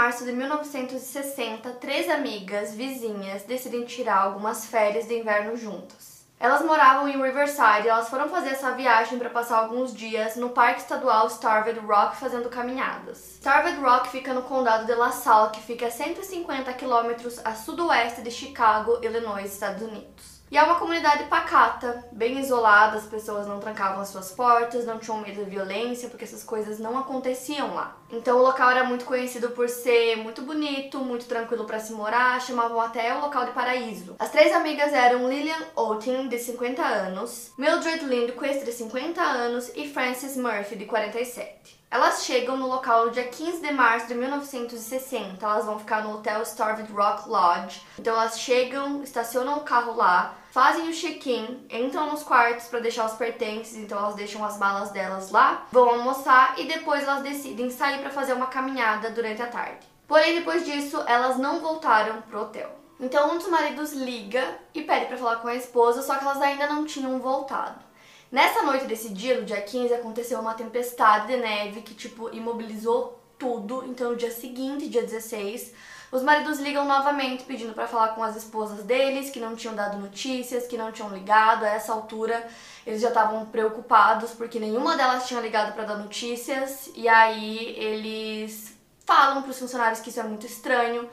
março de 1960, três amigas vizinhas decidem tirar algumas férias de inverno juntas. Elas moravam em Riverside e elas foram fazer essa viagem para passar alguns dias no Parque Estadual Starved Rock fazendo caminhadas. Starved Rock fica no condado de LaSalle, que fica a 150 quilômetros a sudoeste de Chicago, Illinois, Estados Unidos. E é uma comunidade pacata, bem isolada, as pessoas não trancavam as suas portas, não tinham medo de violência, porque essas coisas não aconteciam lá. Então o local era muito conhecido por ser muito bonito, muito tranquilo para se morar, chamavam até o local de paraíso. As três amigas eram Lillian Oating, de 50 anos, Mildred Lindquist, de 50 anos, e Frances Murphy, de 47. Elas chegam no local no dia 15 de março de 1960. Elas vão ficar no Hotel Starved Rock Lodge. Então elas chegam, estacionam o carro lá, fazem o check-in, entram nos quartos para deixar os pertences, então elas deixam as malas delas lá, vão almoçar e depois elas decidem sair para fazer uma caminhada durante a tarde. Porém, depois disso, elas não voltaram pro hotel. Então um dos maridos liga e pede para falar com a esposa, só que elas ainda não tinham voltado. Nessa noite desse dia, no dia 15, aconteceu uma tempestade de neve que, tipo, imobilizou tudo. Então, no dia seguinte, dia 16, os maridos ligam novamente pedindo para falar com as esposas deles, que não tinham dado notícias, que não tinham ligado. A essa altura, eles já estavam preocupados porque nenhuma delas tinha ligado para dar notícias. E aí eles falam para os funcionários que isso é muito estranho,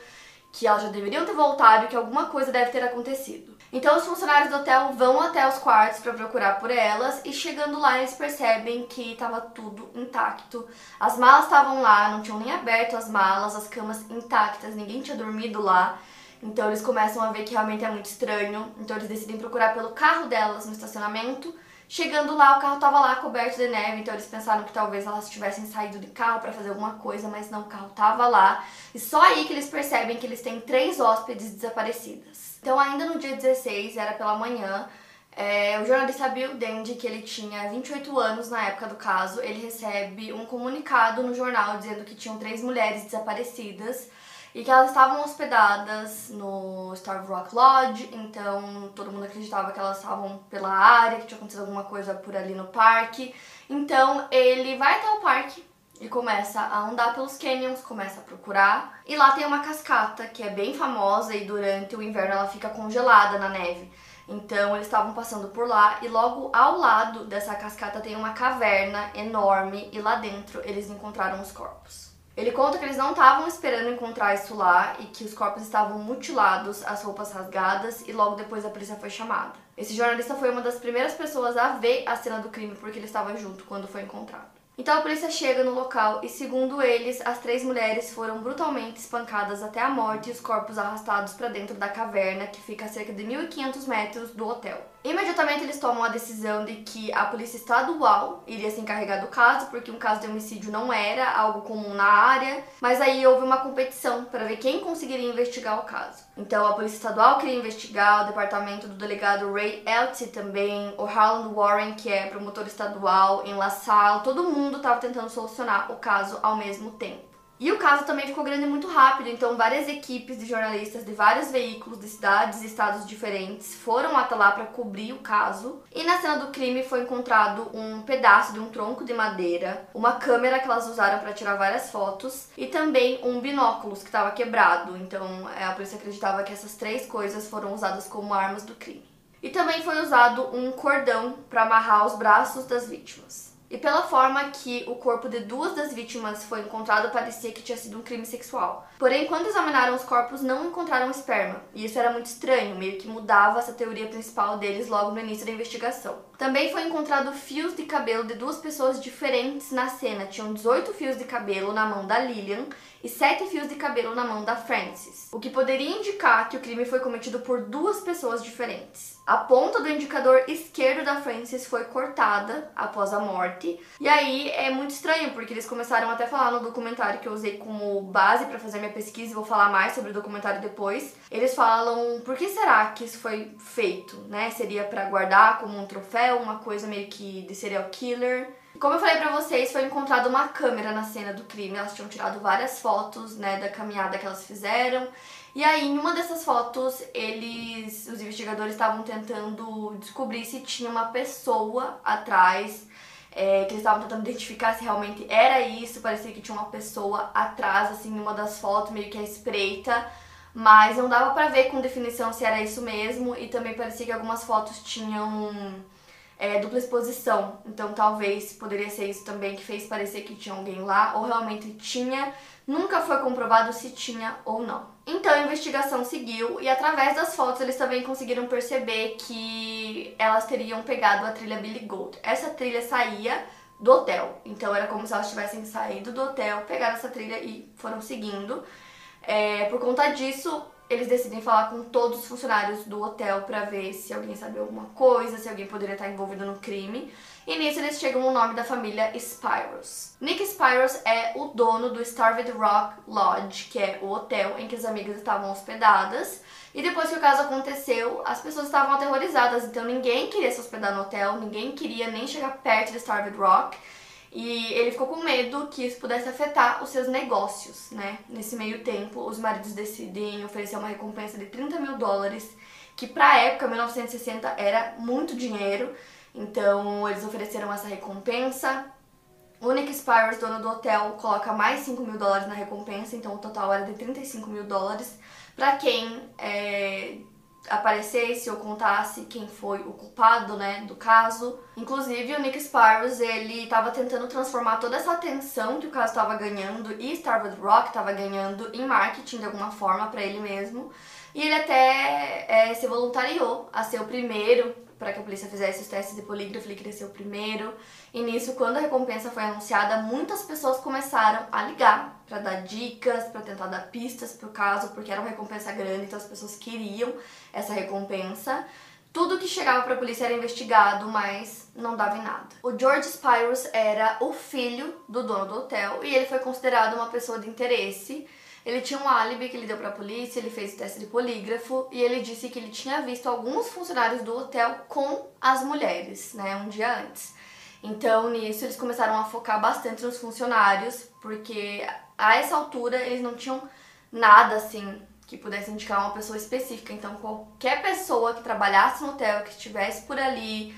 que elas já deveriam ter voltado e que alguma coisa deve ter acontecido. Então os funcionários do hotel vão até os quartos para procurar por elas e chegando lá eles percebem que estava tudo intacto. As malas estavam lá, não tinham nem aberto as malas, as camas intactas, ninguém tinha dormido lá. Então eles começam a ver que realmente é muito estranho. Então eles decidem procurar pelo carro delas no estacionamento. Chegando lá, o carro estava lá coberto de neve, então eles pensaram que talvez elas tivessem saído de carro para fazer alguma coisa, mas não, o carro estava lá. E só aí que eles percebem que eles têm três hóspedes desaparecidas. Então, ainda no dia 16, era pela manhã, é, o jornalista Bill Dandy, que ele tinha 28 anos na época do caso, ele recebe um comunicado no jornal dizendo que tinham três mulheres desaparecidas e que elas estavam hospedadas no Star Rock Lodge, então todo mundo acreditava que elas estavam pela área, que tinha acontecido alguma coisa por ali no parque. Então ele vai até o parque e começa a andar pelos canyons, começa a procurar. E lá tem uma cascata que é bem famosa e durante o inverno ela fica congelada na neve. Então eles estavam passando por lá e logo ao lado dessa cascata tem uma caverna enorme e lá dentro eles encontraram os corpos. Ele conta que eles não estavam esperando encontrar isso lá e que os corpos estavam mutilados, as roupas rasgadas e logo depois a polícia foi chamada. Esse jornalista foi uma das primeiras pessoas a ver a cena do crime porque ele estava junto quando foi encontrado. Então a polícia chega no local e, segundo eles, as três mulheres foram brutalmente espancadas até a morte e os corpos arrastados para dentro da caverna, que fica a cerca de 1.500 metros do hotel. Imediatamente eles tomam a decisão de que a polícia estadual iria se encarregar do caso, porque um caso de homicídio não era algo comum na área, mas aí houve uma competição para ver quem conseguiria investigar o caso. Então a polícia estadual queria investigar, o departamento do delegado Ray Eltsey também, o Harlan Warren, que é promotor estadual em LaSalle, todo mundo estava tentando solucionar o caso ao mesmo tempo. E o caso também ficou grande muito rápido, então várias equipes de jornalistas de vários veículos de cidades e estados diferentes foram até lá para cobrir o caso. E na cena do crime foi encontrado um pedaço de um tronco de madeira, uma câmera que elas usaram para tirar várias fotos e também um binóculos que estava quebrado. Então é, a polícia acreditava que essas três coisas foram usadas como armas do crime. E também foi usado um cordão para amarrar os braços das vítimas. E pela forma que o corpo de duas das vítimas foi encontrado, parecia que tinha sido um crime sexual. Porém, quando examinaram os corpos, não encontraram esperma. E isso era muito estranho, meio que mudava essa teoria principal deles logo no início da investigação. Também foi encontrado fios de cabelo de duas pessoas diferentes na cena. Tinham 18 fios de cabelo na mão da Lillian e 7 fios de cabelo na mão da Frances, o que poderia indicar que o crime foi cometido por duas pessoas diferentes. A ponta do indicador esquerdo da Frances foi cortada após a morte. E aí é muito estranho, porque eles começaram até a falar no documentário que eu usei como base para fazer minha pesquisa e vou falar mais sobre o documentário depois. Eles falam, por que será que isso foi feito, né? Seria para guardar como um troféu, uma coisa meio que de serial killer. Como eu falei pra vocês, foi encontrada uma câmera na cena do crime. Elas tinham tirado várias fotos, né, da caminhada que elas fizeram. E aí, em uma dessas fotos, eles, os investigadores estavam tentando descobrir se tinha uma pessoa atrás, é, que eles estavam tentando identificar se realmente era isso. Parecia que tinha uma pessoa atrás, assim, em uma das fotos, meio que à espreita. Mas não dava pra ver com definição se era isso mesmo. E também parecia que algumas fotos tinham é, dupla exposição. Então talvez poderia ser isso também que fez parecer que tinha alguém lá, ou realmente tinha. Nunca foi comprovado se tinha ou não. Então a investigação seguiu e através das fotos eles também conseguiram perceber que elas teriam pegado a trilha Billy Gold. Essa trilha saía do hotel, então era como se elas tivessem saído do hotel, pegaram essa trilha e foram seguindo. É, por conta disso, eles decidem falar com todos os funcionários do hotel para ver se alguém sabia alguma coisa, se alguém poderia estar envolvido no crime. E nisso eles chegam no nome da família Spyros. Nick Spyros é o dono do Starved Rock Lodge, que é o hotel em que as amigas estavam hospedadas. E depois que o caso aconteceu, as pessoas estavam aterrorizadas, então ninguém queria se hospedar no hotel, ninguém queria nem chegar perto do Starved Rock. E ele ficou com medo que isso pudesse afetar os seus negócios, né? Nesse meio tempo, os maridos decidem oferecer uma recompensa de 30 mil dólares, que pra época, 1960, era muito dinheiro. Então, eles ofereceram essa recompensa. O Nick Spires, dono do hotel, coloca mais 5 mil dólares na recompensa, então o total era de 35 mil dólares. Pra quem é, aparecesse ou contasse quem foi o culpado, né, do caso. Inclusive, o Nick Sparrows, ele estava tentando transformar toda essa atenção que o caso estava ganhando e Starwood Rock estava ganhando em marketing de alguma forma para ele mesmo. E ele até é, se voluntariou a ser o primeiro para que a polícia fizesse os testes de polígrafo, ele queria ser o primeiro. E nisso, quando a recompensa foi anunciada, muitas pessoas começaram a ligar para dar dicas, para tentar dar pistas pro caso, porque era uma recompensa grande, então as pessoas queriam essa recompensa. Tudo que chegava para a polícia era investigado, mas não dava em nada. O George Spyros era o filho do dono do hotel e ele foi considerado uma pessoa de interesse ele tinha um álibi que ele deu para a polícia, ele fez o teste de polígrafo e ele disse que ele tinha visto alguns funcionários do hotel com as mulheres, né, um dia antes. Então, nisso, eles começaram a focar bastante nos funcionários, porque a essa altura eles não tinham nada assim que pudesse indicar uma pessoa específica. Então, qualquer pessoa que trabalhasse no hotel, que estivesse por ali,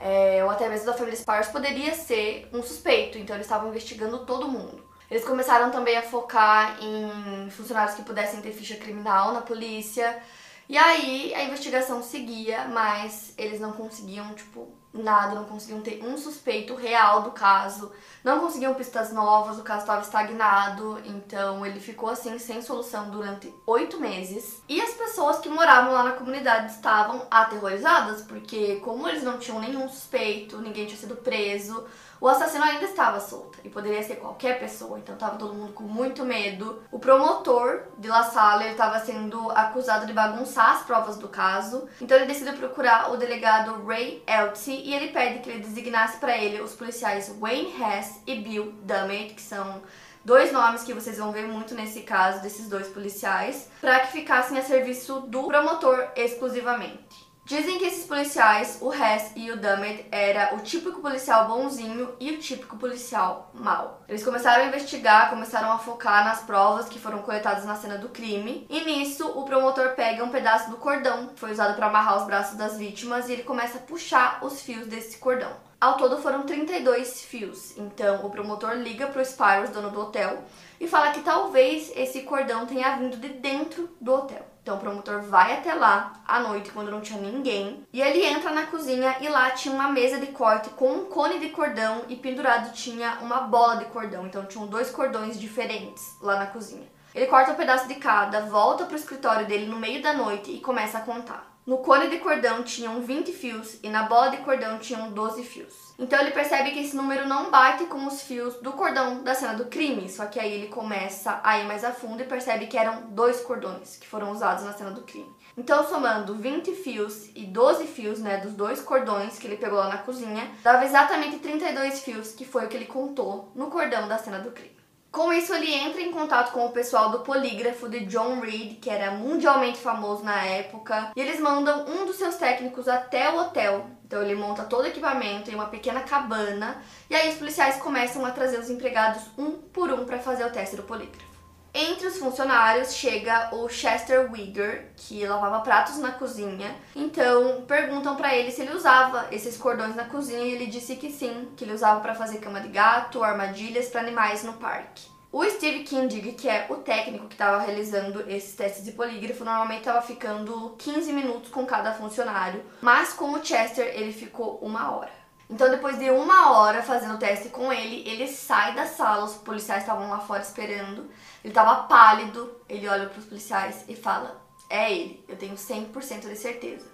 é, ou até mesmo da família Spars, poderia ser um suspeito. Então, eles estavam investigando todo mundo. Eles começaram também a focar em funcionários que pudessem ter ficha criminal na polícia. E aí a investigação seguia, mas eles não conseguiam, tipo, nada, não conseguiam ter um suspeito real do caso, não conseguiam pistas novas, o caso estava estagnado, então ele ficou assim sem solução durante oito meses. E as pessoas que moravam lá na comunidade estavam aterrorizadas, porque como eles não tinham nenhum suspeito, ninguém tinha sido preso, o assassino ainda estava solto e poderia ser qualquer pessoa, então estava todo mundo com muito medo. O promotor de La Salle estava sendo acusado de bagunçar as provas do caso, então ele decidiu procurar o delegado Ray Eltsey e ele pede que ele designasse para ele os policiais Wayne Hess e Bill Dummett, que são dois nomes que vocês vão ver muito nesse caso desses dois policiais, para que ficassem a serviço do promotor exclusivamente. Dizem que esses policiais, o Hess e o Dummett, era o típico policial bonzinho e o típico policial mau. Eles começaram a investigar, começaram a focar nas provas que foram coletadas na cena do crime, e nisso o promotor pega um pedaço do cordão que foi usado para amarrar os braços das vítimas e ele começa a puxar os fios desse cordão. Ao todo foram 32 fios, então o promotor liga para o Spyros, dono do hotel, e fala que talvez esse cordão tenha vindo de dentro do hotel. Então o promotor vai até lá à noite, quando não tinha ninguém, e ele entra na cozinha e lá tinha uma mesa de corte com um cone de cordão e pendurado tinha uma bola de cordão. Então tinham dois cordões diferentes lá na cozinha. Ele corta um pedaço de cada, volta pro escritório dele no meio da noite e começa a contar. No cone de cordão tinham 20 fios e na bola de cordão tinham 12 fios. Então ele percebe que esse número não bate com os fios do cordão da cena do crime, só que aí ele começa a ir mais a fundo e percebe que eram dois cordões que foram usados na cena do crime. Então, somando 20 fios e 12 fios, né, dos dois cordões que ele pegou lá na cozinha, dava exatamente 32 fios, que foi o que ele contou no cordão da cena do crime. Com isso, ele entra em contato com o pessoal do polígrafo de John Reed, que era mundialmente famoso na época, e eles mandam um dos seus técnicos até o hotel. Então, ele monta todo o equipamento em uma pequena cabana, e aí os policiais começam a trazer os empregados um por um para fazer o teste do polígrafo. Entre os funcionários chega o Chester Wigger, que lavava pratos na cozinha. Então perguntam para ele se ele usava esses cordões na cozinha e ele disse que sim, que ele usava para fazer cama de gato, armadilhas para animais no parque. O Steve Kindig, que é o técnico que estava realizando esses testes de polígrafo, normalmente estava ficando 15 minutos com cada funcionário, mas com o Chester ele ficou uma hora. Então, depois de uma hora fazendo o teste com ele, ele sai da sala, os policiais estavam lá fora esperando. Ele estava pálido, ele olha para os policiais e fala: É ele, eu tenho 100% de certeza.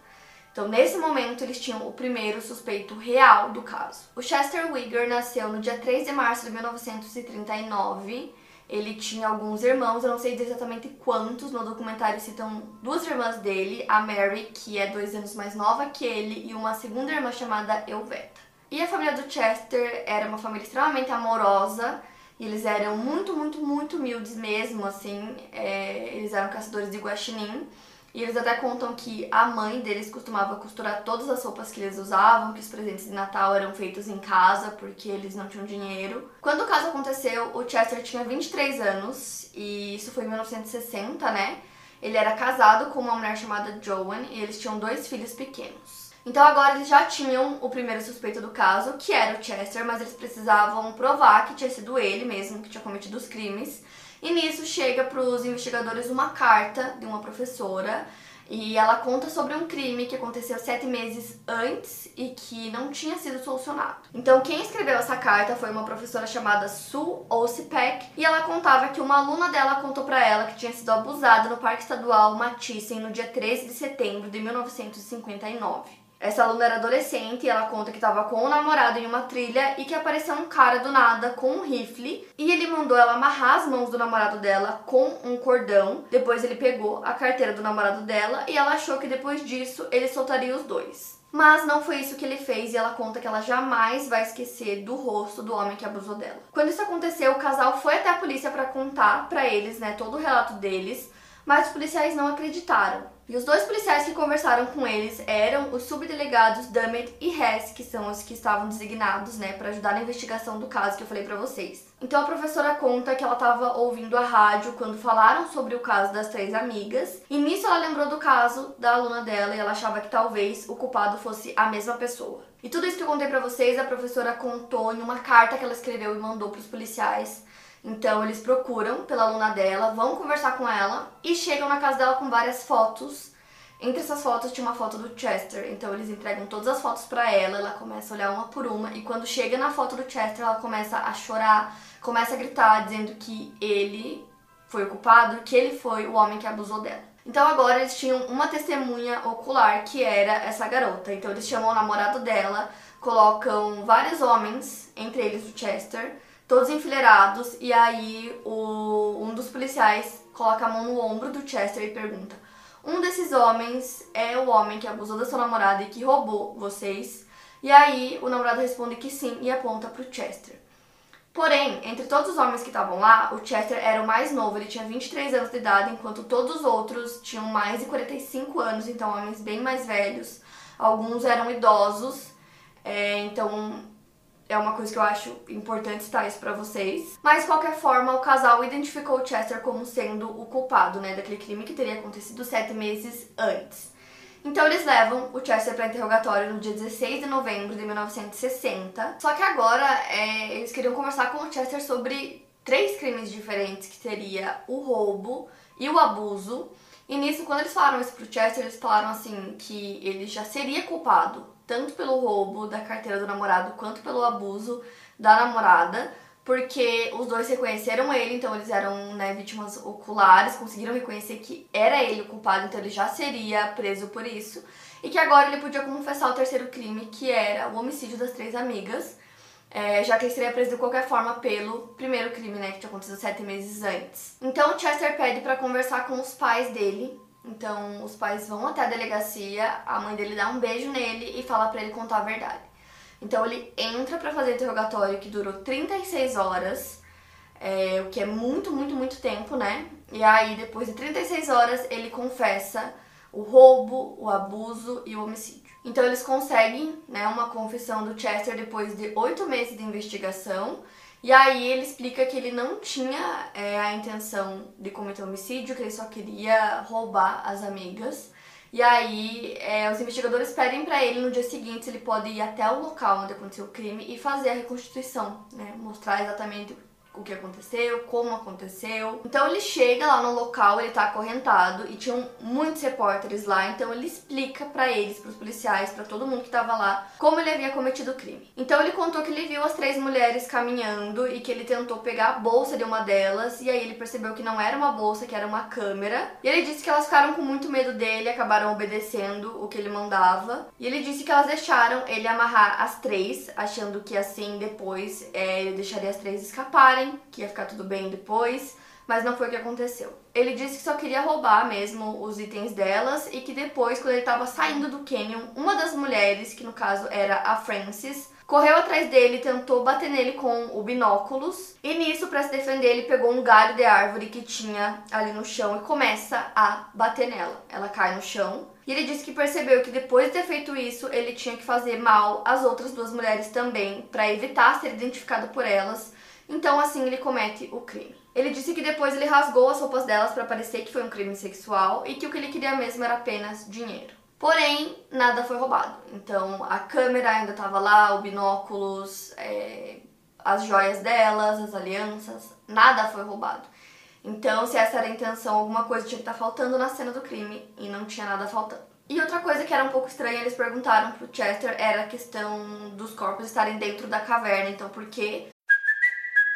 Então, nesse momento, eles tinham o primeiro suspeito real do caso. O Chester Wigger nasceu no dia 3 de março de 1939. Ele tinha alguns irmãos, eu não sei exatamente quantos, no documentário citam duas irmãs dele, a Mary, que é dois anos mais nova que ele, e uma segunda irmã chamada Elveta. E a família do Chester era uma família extremamente amorosa. E eles eram muito, muito, muito humildes mesmo, assim. É, eles eram caçadores de guaxinim. E eles até contam que a mãe deles costumava costurar todas as roupas que eles usavam, que os presentes de Natal eram feitos em casa, porque eles não tinham dinheiro. Quando o caso aconteceu, o Chester tinha 23 anos, e isso foi em 1960, né? Ele era casado com uma mulher chamada Joan, e eles tinham dois filhos pequenos. Então agora eles já tinham o primeiro suspeito do caso, que era o Chester, mas eles precisavam provar que tinha sido ele mesmo que tinha cometido os crimes. E nisso chega para os investigadores uma carta de uma professora e ela conta sobre um crime que aconteceu sete meses antes e que não tinha sido solucionado. Então, quem escreveu essa carta foi uma professora chamada Sue Osipek e ela contava que uma aluna dela contou para ela que tinha sido abusada no Parque Estadual Matissen no dia 13 de setembro de 1959. Essa aluna era adolescente e ela conta que estava com o namorado em uma trilha e que apareceu um cara do nada com um rifle e ele mandou ela amarrar as mãos do namorado dela com um cordão. Depois ele pegou a carteira do namorado dela e ela achou que depois disso ele soltaria os dois. Mas não foi isso que ele fez e ela conta que ela jamais vai esquecer do rosto do homem que abusou dela. Quando isso aconteceu, o casal foi até a polícia para contar para eles, né, todo o relato deles, mas os policiais não acreditaram. E os dois policiais que conversaram com eles eram os subdelegados Dummett e Hess, que são os que estavam designados, né, para ajudar na investigação do caso que eu falei para vocês. Então a professora conta que ela estava ouvindo a rádio quando falaram sobre o caso das três amigas, e nisso ela lembrou do caso da aluna dela e ela achava que talvez o culpado fosse a mesma pessoa. E tudo isso que eu contei para vocês, a professora contou em uma carta que ela escreveu e mandou para os policiais então eles procuram pela aluna dela, vão conversar com ela e chegam na casa dela com várias fotos. Entre essas fotos tinha uma foto do Chester, então eles entregam todas as fotos para ela, ela começa a olhar uma por uma e quando chega na foto do Chester, ela começa a chorar, começa a gritar dizendo que ele foi o culpado, que ele foi o homem que abusou dela. Então agora eles tinham uma testemunha ocular que era essa garota. Então eles chamam o namorado dela, colocam vários homens, entre eles o Chester, todos enfileirados, e aí o, um dos policiais coloca a mão no ombro do Chester e pergunta: Um desses homens é o homem que abusou da sua namorada e que roubou vocês? E aí o namorado responde que sim e aponta pro Chester. Porém, entre todos os homens que estavam lá, o Chester era o mais novo, ele tinha 23 anos de idade, enquanto todos os outros tinham mais de 45 anos, então homens bem mais velhos. Alguns eram idosos, é, então é uma coisa que eu acho importante citar isso pra vocês. Mas, de qualquer forma, o casal identificou o Chester como sendo o culpado, né, daquele crime que teria acontecido sete meses antes. Então eles levam o Chester para interrogatório no dia 16 de novembro de 1960. Só que agora é, eles queriam conversar com o Chester sobre três crimes diferentes, que seria o roubo e o abuso. E nisso, quando eles falaram isso pro Chester, eles falaram assim que ele já seria culpado tanto pelo roubo da carteira do namorado quanto pelo abuso da namorada. porque os dois reconheceram ele, então eles eram né, vítimas oculares, conseguiram reconhecer que era ele o culpado, então ele já seria preso por isso, e que agora ele podia confessar o terceiro crime, que era o homicídio das três amigas, é, já que ele seria preso de qualquer forma pelo primeiro crime, né, que tinha acontecido sete meses antes. Então Chester pede para conversar com os pais dele. Então os pais vão até a delegacia, a mãe dele dá um beijo nele e fala para ele contar a verdade. Então ele entra para fazer interrogatório que durou 36 horas, é, o que é muito, muito, muito tempo, né? E aí, depois de 36 horas, ele confessa o roubo, o abuso e o homicídio. Então eles conseguem né, uma confissão do Chester depois de oito meses de investigação. E aí ele explica que ele não tinha é, a intenção de cometer homicídio, que ele só queria roubar as amigas. E aí, é, os investigadores pedem para ele no dia seguinte se ele pode ir até o local onde aconteceu o crime e fazer a reconstituição, né? Mostrar exatamente o que aconteceu, como aconteceu. Então ele chega lá no local, ele tá acorrentado e tinham muitos repórteres lá, então ele explica para eles, para os policiais, para todo mundo que tava lá, como ele havia cometido o crime. Então ele contou que ele viu as três mulheres caminhando e que ele tentou pegar a bolsa de uma delas e aí ele percebeu que não era uma bolsa, que era uma câmera. E ele disse que elas ficaram com muito medo dele, acabaram obedecendo o que ele mandava. E ele disse que elas deixaram ele amarrar as três, achando que assim depois é, ele deixaria as três escaparem que ia ficar tudo bem depois, mas não foi o que aconteceu. Ele disse que só queria roubar mesmo os itens delas e que depois, quando ele estava saindo do canyon, uma das mulheres, que no caso era a Frances, correu atrás dele e tentou bater nele com o binóculos. E nisso, para se defender, ele pegou um galho de árvore que tinha ali no chão e começa a bater nela. Ela cai no chão. E ele disse que percebeu que depois de ter feito isso, ele tinha que fazer mal às outras duas mulheres também, para evitar ser identificado por elas então, assim, ele comete o crime. Ele disse que depois ele rasgou as roupas delas para parecer que foi um crime sexual e que o que ele queria mesmo era apenas dinheiro. Porém, nada foi roubado. Então, a câmera ainda estava lá, o binóculos, é, as joias delas, as alianças, nada foi roubado. Então, se essa era a intenção, alguma coisa tinha que estar tá faltando na cena do crime e não tinha nada faltando. E outra coisa que era um pouco estranha, eles perguntaram pro Chester, era a questão dos corpos estarem dentro da caverna. Então, por que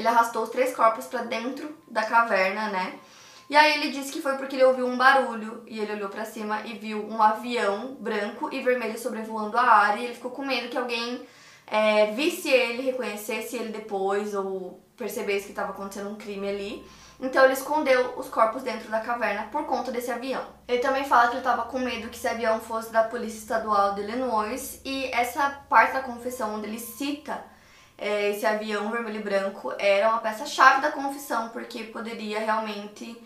Ele arrastou os três corpos para dentro da caverna, né? E aí ele disse que foi porque ele ouviu um barulho e ele olhou para cima e viu um avião branco e vermelho sobrevoando a área e ele ficou com medo que alguém é, visse ele, reconhecesse ele depois ou percebesse que estava acontecendo um crime ali. Então ele escondeu os corpos dentro da caverna por conta desse avião. Ele também fala que ele estava com medo que esse avião fosse da Polícia Estadual de Illinois e essa parte da confissão onde ele cita esse avião vermelho e branco era uma peça-chave da confissão, porque poderia realmente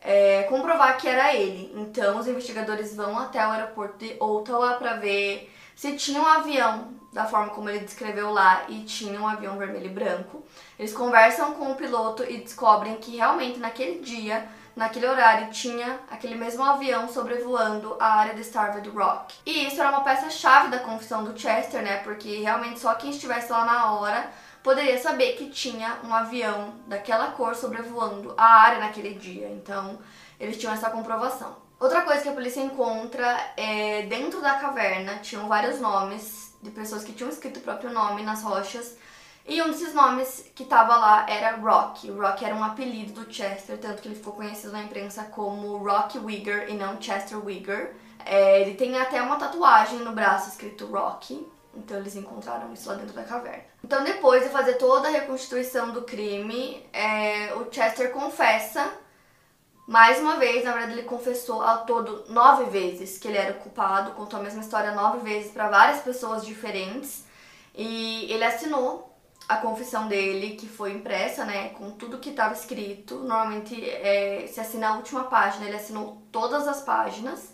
é, comprovar que era ele. Então, os investigadores vão até o aeroporto de Ottawa para ver se tinha um avião da forma como ele descreveu lá e tinha um avião vermelho e branco. Eles conversam com o piloto e descobrem que realmente naquele dia naquele horário tinha aquele mesmo avião sobrevoando a área de Starved Rock. E isso era uma peça-chave da confissão do Chester, né? Porque realmente só quem estivesse lá na hora poderia saber que tinha um avião daquela cor sobrevoando a área naquele dia. Então, eles tinham essa comprovação. Outra coisa que a polícia encontra é dentro da caverna tinham vários nomes de pessoas que tinham escrito o próprio nome nas rochas e um desses nomes que tava lá era Rock. O Rock era um apelido do Chester, tanto que ele ficou conhecido na imprensa como Rock Wigger e não Chester Wigger. É, ele tem até uma tatuagem no braço escrito Rock. Então eles encontraram isso lá dentro da caverna. Então depois de fazer toda a reconstituição do crime, é, o Chester confessa mais uma vez, na verdade ele confessou ao todo nove vezes que ele era o culpado, contou a mesma história nove vezes para várias pessoas diferentes e ele assinou a confissão dele, que foi impressa, né, com tudo que estava escrito. Normalmente é, se assina a última página, ele assinou todas as páginas.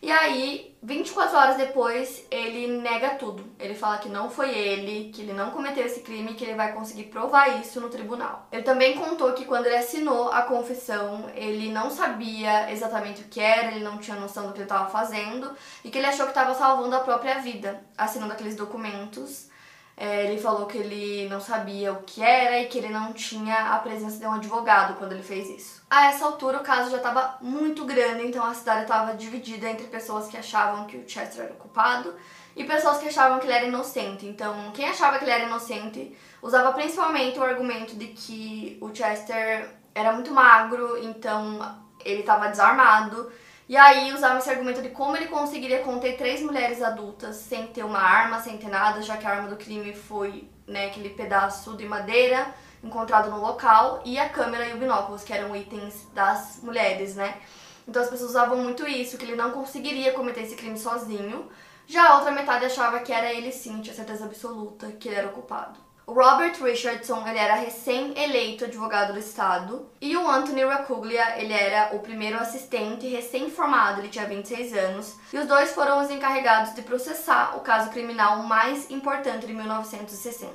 E aí, 24 horas depois, ele nega tudo. Ele fala que não foi ele, que ele não cometeu esse crime que ele vai conseguir provar isso no tribunal. Ele também contou que quando ele assinou a confissão, ele não sabia exatamente o que era, ele não tinha noção do que ele estava fazendo e que ele achou que estava salvando a própria vida, assinando aqueles documentos. É, ele falou que ele não sabia o que era e que ele não tinha a presença de um advogado quando ele fez isso. A essa altura, o caso já estava muito grande, então a cidade estava dividida entre pessoas que achavam que o Chester era o culpado e pessoas que achavam que ele era inocente. Então, quem achava que ele era inocente usava principalmente o argumento de que o Chester era muito magro, então ele estava desarmado e aí usava esse argumento de como ele conseguiria conter três mulheres adultas sem ter uma arma, sem ter nada, já que a arma do crime foi né, aquele pedaço de madeira encontrado no local e a câmera e o binóculos, que eram itens das mulheres, né? Então as pessoas usavam muito isso, que ele não conseguiria cometer esse crime sozinho. Já a outra metade achava que era ele sim, tinha certeza absoluta que ele era o culpado. O Robert Richardson, ele era recém-eleito advogado do estado, e o Anthony Racuglia, ele era o primeiro assistente recém-formado, ele tinha 26 anos, e os dois foram os encarregados de processar o caso criminal mais importante de 1960.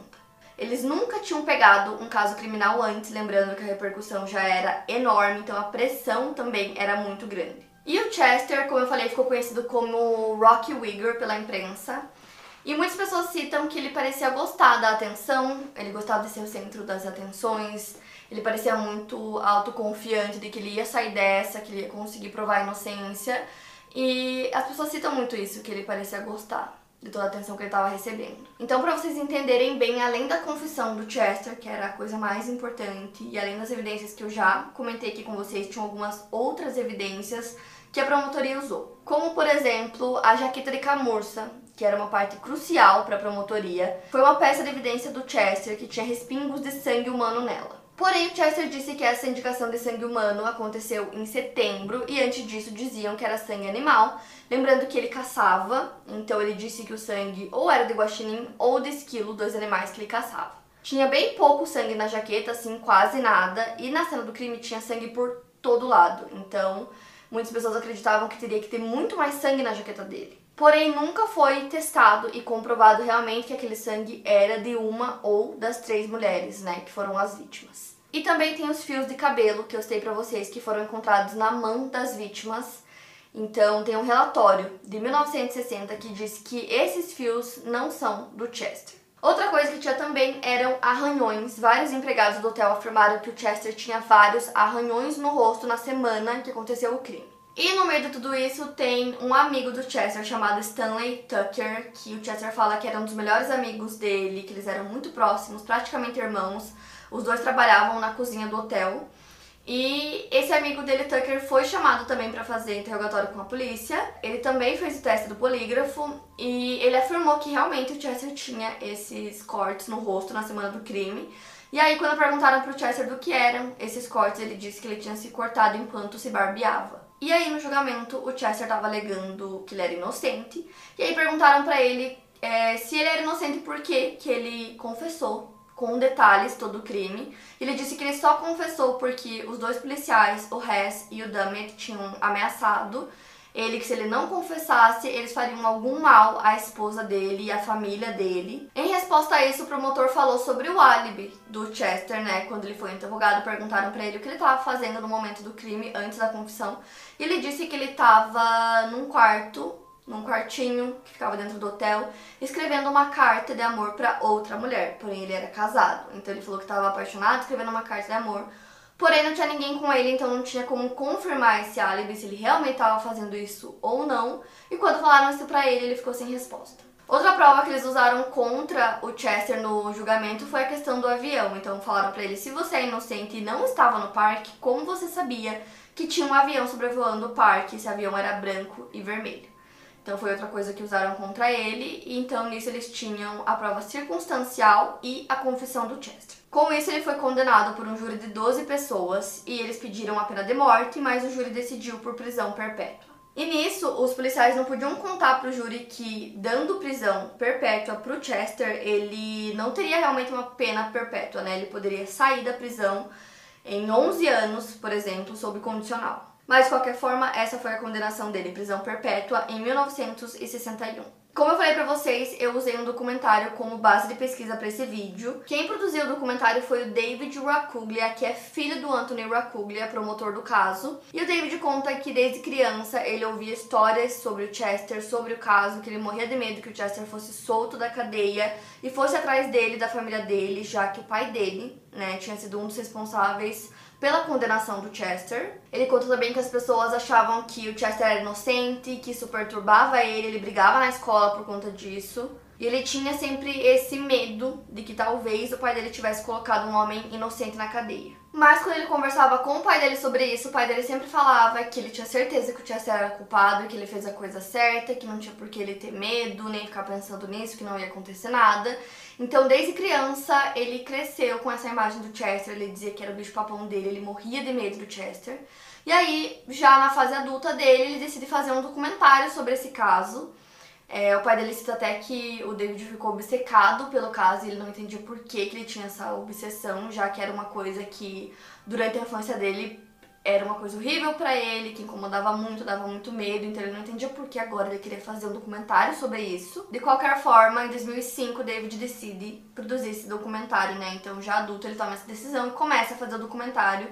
Eles nunca tinham pegado um caso criminal antes, lembrando que a repercussão já era enorme, então a pressão também era muito grande. E o Chester, como eu falei, ficou conhecido como Rocky Wigger pela imprensa. E muitas pessoas citam que ele parecia gostar da atenção, ele gostava de ser o centro das atenções, ele parecia muito autoconfiante de que ele ia sair dessa, que ele ia conseguir provar a inocência. E as pessoas citam muito isso, que ele parecia gostar de toda a atenção que ele estava recebendo. Então, para vocês entenderem bem, além da confissão do Chester, que era a coisa mais importante, e além das evidências que eu já comentei aqui com vocês, tinham algumas outras evidências que a promotoria usou. Como, por exemplo, a jaqueta de camurça, que era uma parte crucial para a promotoria, foi uma peça de evidência do Chester que tinha respingos de sangue humano nela. Porém, o Chester disse que essa indicação de sangue humano aconteceu em setembro e antes disso diziam que era sangue animal, lembrando que ele caçava, então ele disse que o sangue ou era de guaxinim ou de esquilo dos animais que ele caçava. Tinha bem pouco sangue na jaqueta, assim, quase nada, e na cena do crime tinha sangue por todo lado, então muitas pessoas acreditavam que teria que ter muito mais sangue na jaqueta dele. Porém, nunca foi testado e comprovado realmente que aquele sangue era de uma ou das três mulheres, né, que foram as vítimas. E também tem os fios de cabelo que eu citei para vocês que foram encontrados na mão das vítimas. Então, tem um relatório de 1960 que diz que esses fios não são do Chester. Outra coisa que tinha também eram arranhões. Vários empregados do hotel afirmaram que o Chester tinha vários arranhões no rosto na semana que aconteceu o crime. E no meio de tudo isso tem um amigo do Chester chamado Stanley Tucker, que o Chester fala que era um dos melhores amigos dele, que eles eram muito próximos, praticamente irmãos. Os dois trabalhavam na cozinha do hotel. E esse amigo dele, Tucker, foi chamado também para fazer interrogatório com a polícia. Ele também fez o teste do polígrafo e ele afirmou que realmente o Chester tinha esses cortes no rosto na semana do crime. E aí, quando perguntaram pro Chester do que eram esses cortes, ele disse que ele tinha se cortado enquanto se barbeava. E aí, no julgamento, o Chester estava alegando que ele era inocente. E aí perguntaram para ele é, se ele era inocente porque que ele confessou com detalhes todo o crime. Ele disse que ele só confessou porque os dois policiais, o Hess e o Dummett, tinham ameaçado ele que se ele não confessasse, eles fariam algum mal à esposa dele e à família dele. Em resposta a isso, o promotor falou sobre o álibi do Chester, né? Quando ele foi interrogado, perguntaram para ele o que ele estava fazendo no momento do crime, antes da confissão. E ele disse que ele estava num quarto, num quartinho que ficava dentro do hotel, escrevendo uma carta de amor para outra mulher. Porém, ele era casado. Então ele falou que estava apaixonado, escrevendo uma carta de amor Porém, não tinha ninguém com ele, então não tinha como confirmar esse álibi, se ele realmente estava fazendo isso ou não. E quando falaram isso pra ele, ele ficou sem resposta. Outra prova que eles usaram contra o Chester no julgamento foi a questão do avião. Então falaram para ele: se você é inocente e não estava no parque, como você sabia que tinha um avião sobrevoando o parque? Esse avião era branco e vermelho. Então foi outra coisa que usaram contra ele, e então nisso eles tinham a prova circunstancial e a confissão do Chester. Com isso, ele foi condenado por um júri de 12 pessoas e eles pediram a pena de morte, mas o júri decidiu por prisão perpétua. E nisso, os policiais não podiam contar para o júri que, dando prisão perpétua para o Chester, ele não teria realmente uma pena perpétua, né? Ele poderia sair da prisão em 11 anos, por exemplo, sob condicional. Mas de qualquer forma, essa foi a condenação dele, prisão perpétua em 1961. Como eu falei pra vocês, eu usei um documentário como base de pesquisa para esse vídeo. Quem produziu o documentário foi o David Racuglia, que é filho do Anthony Racuglia, promotor do caso. E o David conta que desde criança ele ouvia histórias sobre o Chester, sobre o caso, que ele morria de medo que o Chester fosse solto da cadeia e fosse atrás dele, da família dele, já que o pai dele, né, tinha sido um dos responsáveis pela condenação do Chester. Ele conta também que as pessoas achavam que o Chester era inocente, que isso perturbava ele, ele brigava na escola por conta disso. E ele tinha sempre esse medo de que talvez o pai dele tivesse colocado um homem inocente na cadeia. Mas quando ele conversava com o pai dele sobre isso, o pai dele sempre falava que ele tinha certeza que o Chester era culpado, que ele fez a coisa certa, que não tinha por que ele ter medo, nem ficar pensando nisso, que não ia acontecer nada. Então, desde criança, ele cresceu com essa imagem do Chester, ele dizia que era o bicho-papão dele, ele morria de medo do Chester. E aí, já na fase adulta dele, ele decide fazer um documentário sobre esse caso. É, o pai dele cita até que o David ficou obcecado pelo caso e ele não entendia por que, que ele tinha essa obsessão, já que era uma coisa que durante a infância dele era uma coisa horrível para ele, que incomodava muito, dava muito medo, então ele não entendia por que agora ele queria fazer um documentário sobre isso. De qualquer forma, em 2005, David decide produzir esse documentário, né? Então, já adulto, ele toma essa decisão e começa a fazer o documentário.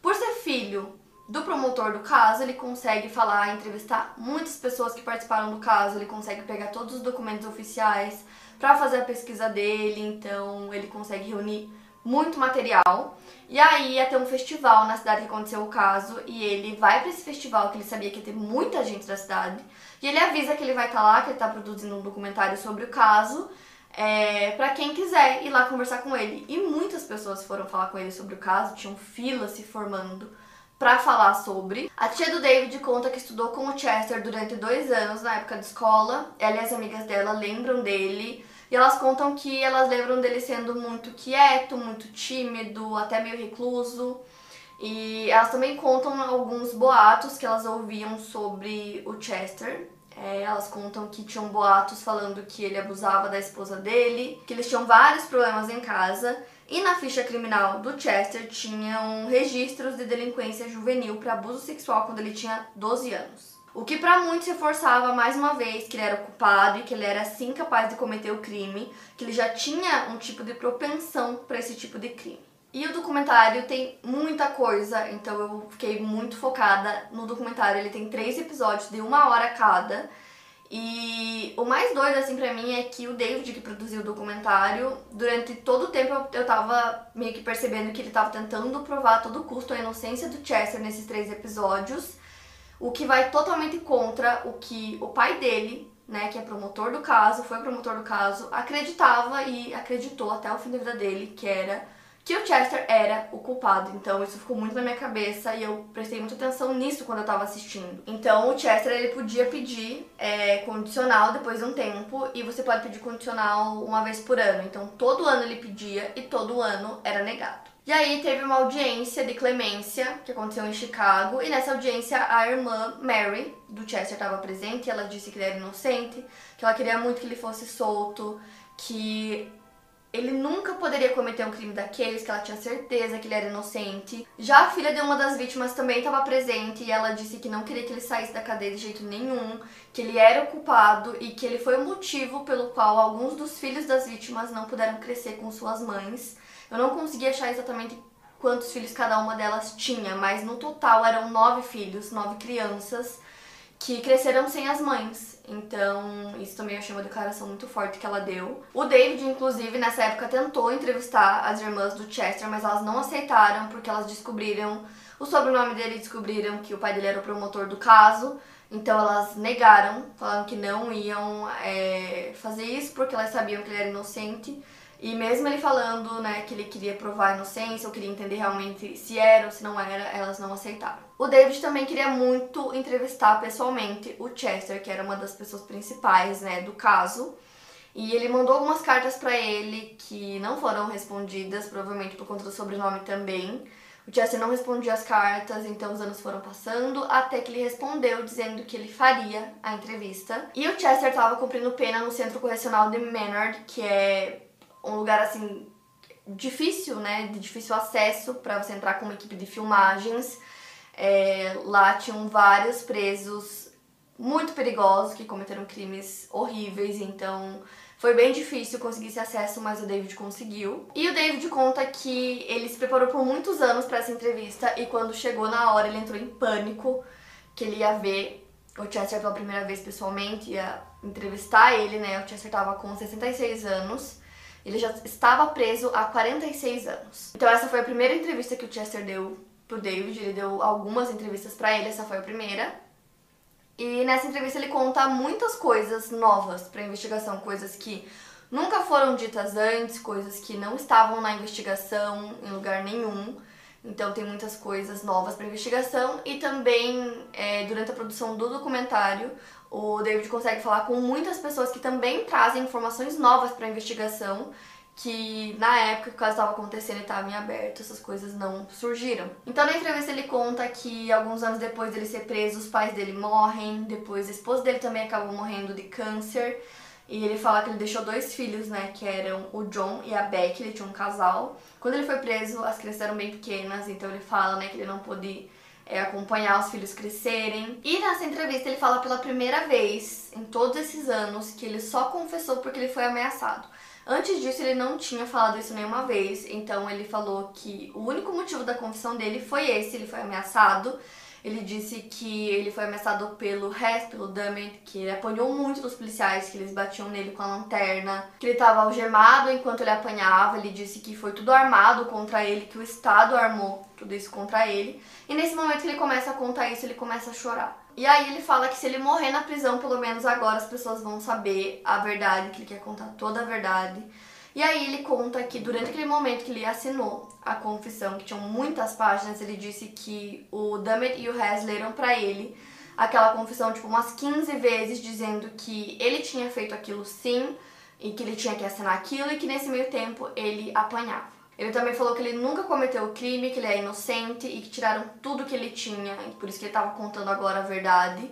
Por ser filho do promotor do caso, ele consegue falar, entrevistar muitas pessoas que participaram do caso, ele consegue pegar todos os documentos oficiais para fazer a pesquisa dele, então ele consegue reunir muito material. E aí ia ter um festival na cidade que aconteceu o caso e ele vai para esse festival que ele sabia que ia ter muita gente da cidade. E ele avisa que ele vai estar tá lá, que ele está produzindo um documentário sobre o caso, é, para quem quiser ir lá conversar com ele. E muitas pessoas foram falar com ele sobre o caso, tinham filas se formando para falar sobre. A tia do David conta que estudou com o Chester durante dois anos na época de escola. Ela e as amigas dela lembram dele. E elas contam que elas lembram dele sendo muito quieto, muito tímido, até meio recluso. E elas também contam alguns boatos que elas ouviam sobre o Chester. É, elas contam que tinham boatos falando que ele abusava da esposa dele, que eles tinham vários problemas em casa e na ficha criminal do Chester tinham registros de delinquência juvenil para abuso sexual quando ele tinha 12 anos. O que para muitos reforçava mais uma vez que ele era culpado e que ele era sim capaz de cometer o crime, que ele já tinha um tipo de propensão para esse tipo de crime. E o documentário tem muita coisa, então eu fiquei muito focada no documentário. Ele tem três episódios de uma hora cada. E o mais doido, assim, pra mim é que o David, que produziu o documentário, durante todo o tempo eu, tava meio que percebendo que ele tava tentando provar a todo custo a inocência do Chester nesses três episódios, o que vai totalmente contra o que o pai dele, né, que é promotor do caso, foi promotor do caso, acreditava e acreditou até o fim da vida dele, que era que o Chester era o culpado. Então isso ficou muito na minha cabeça e eu prestei muita atenção nisso quando eu tava assistindo. Então o Chester ele podia pedir é, condicional depois de um tempo e você pode pedir condicional uma vez por ano. Então todo ano ele pedia e todo ano era negado. E aí teve uma audiência de clemência que aconteceu em Chicago e nessa audiência a irmã Mary do Chester estava presente. E ela disse que ele era inocente, que ela queria muito que ele fosse solto, que ele nunca poderia cometer um crime daqueles, que ela tinha certeza que ele era inocente. Já a filha de uma das vítimas também estava presente e ela disse que não queria que ele saísse da cadeia de jeito nenhum, que ele era o culpado e que ele foi o motivo pelo qual alguns dos filhos das vítimas não puderam crescer com suas mães. Eu não consegui achar exatamente quantos filhos cada uma delas tinha, mas no total eram nove filhos, nove crianças que cresceram sem as mães. Então, isso também eu achei uma declaração muito forte que ela deu. O David, inclusive, nessa época tentou entrevistar as irmãs do Chester, mas elas não aceitaram porque elas descobriram o sobrenome dele, descobriram que o pai dele era o promotor do caso. Então elas negaram, falando que não iam é, fazer isso porque elas sabiam que ele era inocente. E mesmo ele falando, né, que ele queria provar a inocência, ou queria entender realmente se era ou se não era, elas não aceitaram. O David também queria muito entrevistar pessoalmente o Chester, que era uma das pessoas principais, né, do caso. E ele mandou algumas cartas para ele que não foram respondidas, provavelmente por conta do sobrenome também. O Chester não respondia as cartas, então os anos foram passando, até que ele respondeu dizendo que ele faria a entrevista. E o Chester estava cumprindo pena no centro correcional de Maynard, que é um lugar assim difícil, né, de difícil acesso para você entrar com uma equipe de filmagens. É, lá tinham vários presos muito perigosos que cometeram crimes horríveis, então foi bem difícil conseguir esse acesso, mas o David conseguiu. E o David conta que ele se preparou por muitos anos para essa entrevista e quando chegou na hora ele entrou em pânico, que ele ia ver o Chester pela primeira vez pessoalmente, ia entrevistar ele, né? O Chester estava com 66 anos. Ele já estava preso há 46 anos. Então essa foi a primeira entrevista que o Chester deu pro David. Ele deu algumas entrevistas para ele, essa foi a primeira. E nessa entrevista ele conta muitas coisas novas para investigação, coisas que nunca foram ditas antes, coisas que não estavam na investigação em lugar nenhum. Então tem muitas coisas novas para investigação e também é, durante a produção do documentário o David consegue falar com muitas pessoas que também trazem informações novas para a investigação que na época que o caso estava acontecendo e estava em aberto, essas coisas não surgiram. Então na entrevista ele conta que alguns anos depois dele ser preso, os pais dele morrem, depois a esposa dele também acabou morrendo de câncer. E ele fala que ele deixou dois filhos, né, que eram o John e a Becky, ele tinha um casal. Quando ele foi preso, as crianças eram bem pequenas, então ele fala, né, que ele não pôde é, acompanhar os filhos crescerem. E nessa entrevista ele fala pela primeira vez em todos esses anos que ele só confessou porque ele foi ameaçado. Antes disso, ele não tinha falado isso nenhuma vez, então ele falou que o único motivo da confissão dele foi esse: ele foi ameaçado. Ele disse que ele foi ameaçado pelo Hess, pelo Dummett, que ele apanhou muito dos policiais, que eles batiam nele com a lanterna, que ele estava algemado enquanto ele apanhava. Ele disse que foi tudo armado contra ele, que o Estado armou tudo isso contra ele. E nesse momento que ele começa a contar isso, ele começa a chorar. E aí ele fala que se ele morrer na prisão, pelo menos agora as pessoas vão saber a verdade, que ele quer contar toda a verdade. E aí ele conta que durante aquele momento que ele assinou a confissão, que tinham muitas páginas, ele disse que o Dummett e o Hess leram para ele aquela confissão tipo umas 15 vezes dizendo que ele tinha feito aquilo sim e que ele tinha que assinar aquilo e que nesse meio tempo ele apanhava. Ele também falou que ele nunca cometeu o crime, que ele é inocente e que tiraram tudo que ele tinha, e por isso que ele estava contando agora a verdade.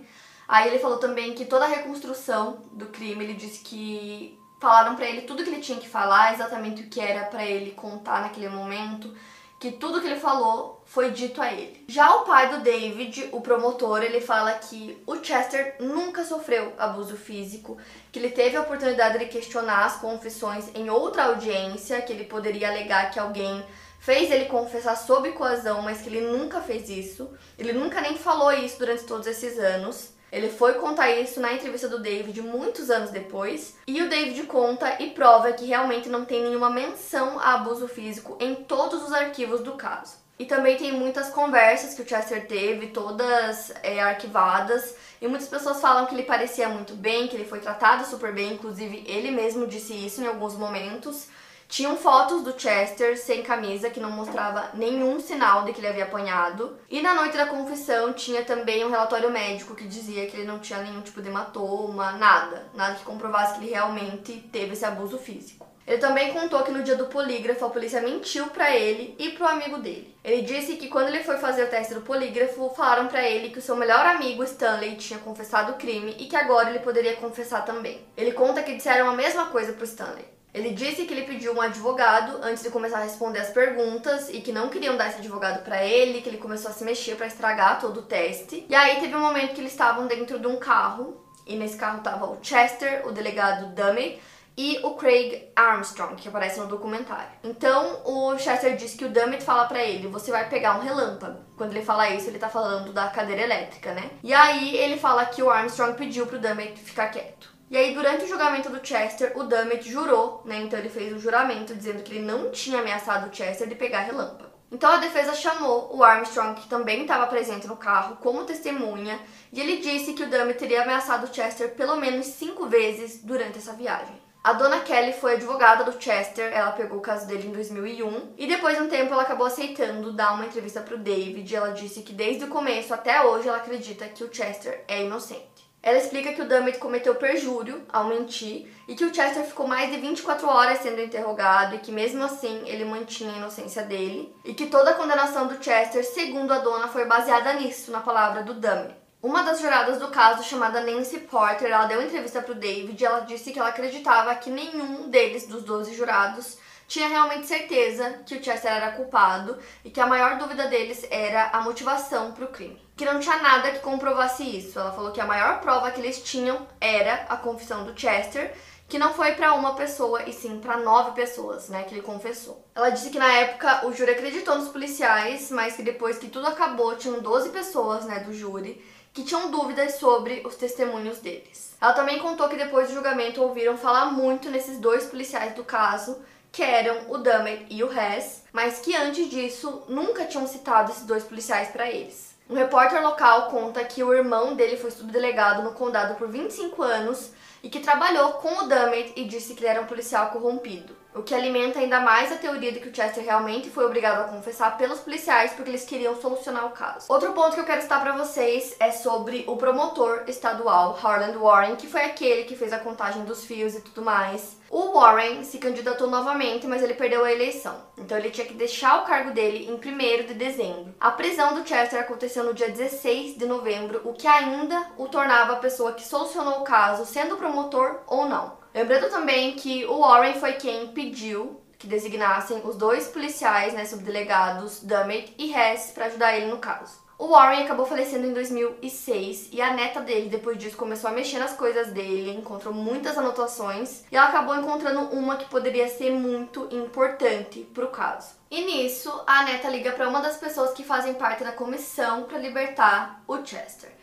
Aí ele falou também que toda a reconstrução do crime, ele disse que falaram para ele tudo que ele tinha que falar, exatamente o que era para ele contar naquele momento, que tudo que ele falou foi dito a ele. Já o pai do David, o promotor, ele fala que o Chester nunca sofreu abuso físico, que ele teve a oportunidade de questionar as confissões em outra audiência, que ele poderia alegar que alguém fez ele confessar sob coação, mas que ele nunca fez isso. Ele nunca nem falou isso durante todos esses anos. Ele foi contar isso na entrevista do David muitos anos depois, e o David conta e prova que realmente não tem nenhuma menção a abuso físico em todos os arquivos do caso. E também tem muitas conversas que o Chester teve, todas é, arquivadas, e muitas pessoas falam que ele parecia muito bem, que ele foi tratado super bem, inclusive ele mesmo disse isso em alguns momentos. Tinham fotos do Chester sem camisa que não mostrava nenhum sinal de que ele havia apanhado. E na noite da confissão tinha também um relatório médico que dizia que ele não tinha nenhum tipo de hematoma, nada, nada que comprovasse que ele realmente teve esse abuso físico. Ele também contou que no dia do polígrafo a polícia mentiu para ele e pro amigo dele. Ele disse que quando ele foi fazer o teste do polígrafo, falaram para ele que o seu melhor amigo Stanley tinha confessado o crime e que agora ele poderia confessar também. Ele conta que disseram a mesma coisa pro Stanley. Ele disse que ele pediu um advogado antes de começar a responder as perguntas e que não queriam dar esse advogado para ele, que ele começou a se mexer para estragar todo o teste. E aí teve um momento que eles estavam dentro de um carro e nesse carro tava o Chester, o delegado Dummy e o Craig Armstrong, que aparece no documentário. Então, o Chester disse que o Dummett fala para ele: "Você vai pegar um relâmpago". Quando ele fala isso, ele tá falando da cadeira elétrica, né? E aí ele fala que o Armstrong pediu pro Dummett ficar quieto. E aí, durante o julgamento do Chester, o Dummett jurou, né? Então ele fez o juramento dizendo que ele não tinha ameaçado o Chester de pegar relâmpago. Então a defesa chamou o Armstrong, que também estava presente no carro, como testemunha, e ele disse que o Dummett teria ameaçado o Chester pelo menos cinco vezes durante essa viagem. A dona Kelly foi advogada do Chester, ela pegou o caso dele em 2001 e depois de um tempo ela acabou aceitando dar uma entrevista para o David. Ela disse que desde o começo até hoje ela acredita que o Chester é inocente. Ela explica que o Dummett cometeu perjúrio ao mentir e que o Chester ficou mais de 24 horas sendo interrogado e que mesmo assim ele mantinha a inocência dele e que toda a condenação do Chester, segundo a dona, foi baseada nisso, na palavra do Dummett. Uma das juradas do caso, chamada Nancy Porter, ela deu entrevista para o David e ela disse que ela acreditava que nenhum deles, dos 12 jurados, tinha realmente certeza que o Chester era culpado e que a maior dúvida deles era a motivação para o crime. Que não tinha nada que comprovasse isso. Ela falou que a maior prova que eles tinham era a confissão do Chester que não foi para uma pessoa e sim para nove pessoas, né, que ele confessou. Ela disse que na época o júri acreditou nos policiais, mas que depois que tudo acabou, tinham 12 pessoas, né, do júri que tinham dúvidas sobre os testemunhos deles. Ela também contou que depois do julgamento ouviram falar muito nesses dois policiais do caso, que eram o Dahmer e o Hess, mas que antes disso nunca tinham citado esses dois policiais para eles. Um repórter local conta que o irmão dele foi subdelegado no condado por 25 anos e que trabalhou com o Dummett e disse que ele era um policial corrompido. O que alimenta ainda mais a teoria de que o Chester realmente foi obrigado a confessar pelos policiais porque eles queriam solucionar o caso. Outro ponto que eu quero citar para vocês é sobre o promotor estadual Harland Warren, que foi aquele que fez a contagem dos fios e tudo mais. O Warren se candidatou novamente, mas ele perdeu a eleição. Então ele tinha que deixar o cargo dele em 1 de dezembro. A prisão do Chester aconteceu no dia 16 de novembro, o que ainda o tornava a pessoa que solucionou o caso, sendo promotor ou não. Lembrando também que o Warren foi quem pediu que designassem os dois policiais, né, subdelegados, Dummett e Hess, para ajudar ele no caso. O Warren acabou falecendo em 2006 e a neta dele, depois disso, começou a mexer nas coisas dele, encontrou muitas anotações e ela acabou encontrando uma que poderia ser muito importante pro caso. E nisso, a neta liga para uma das pessoas que fazem parte da comissão para libertar o Chester.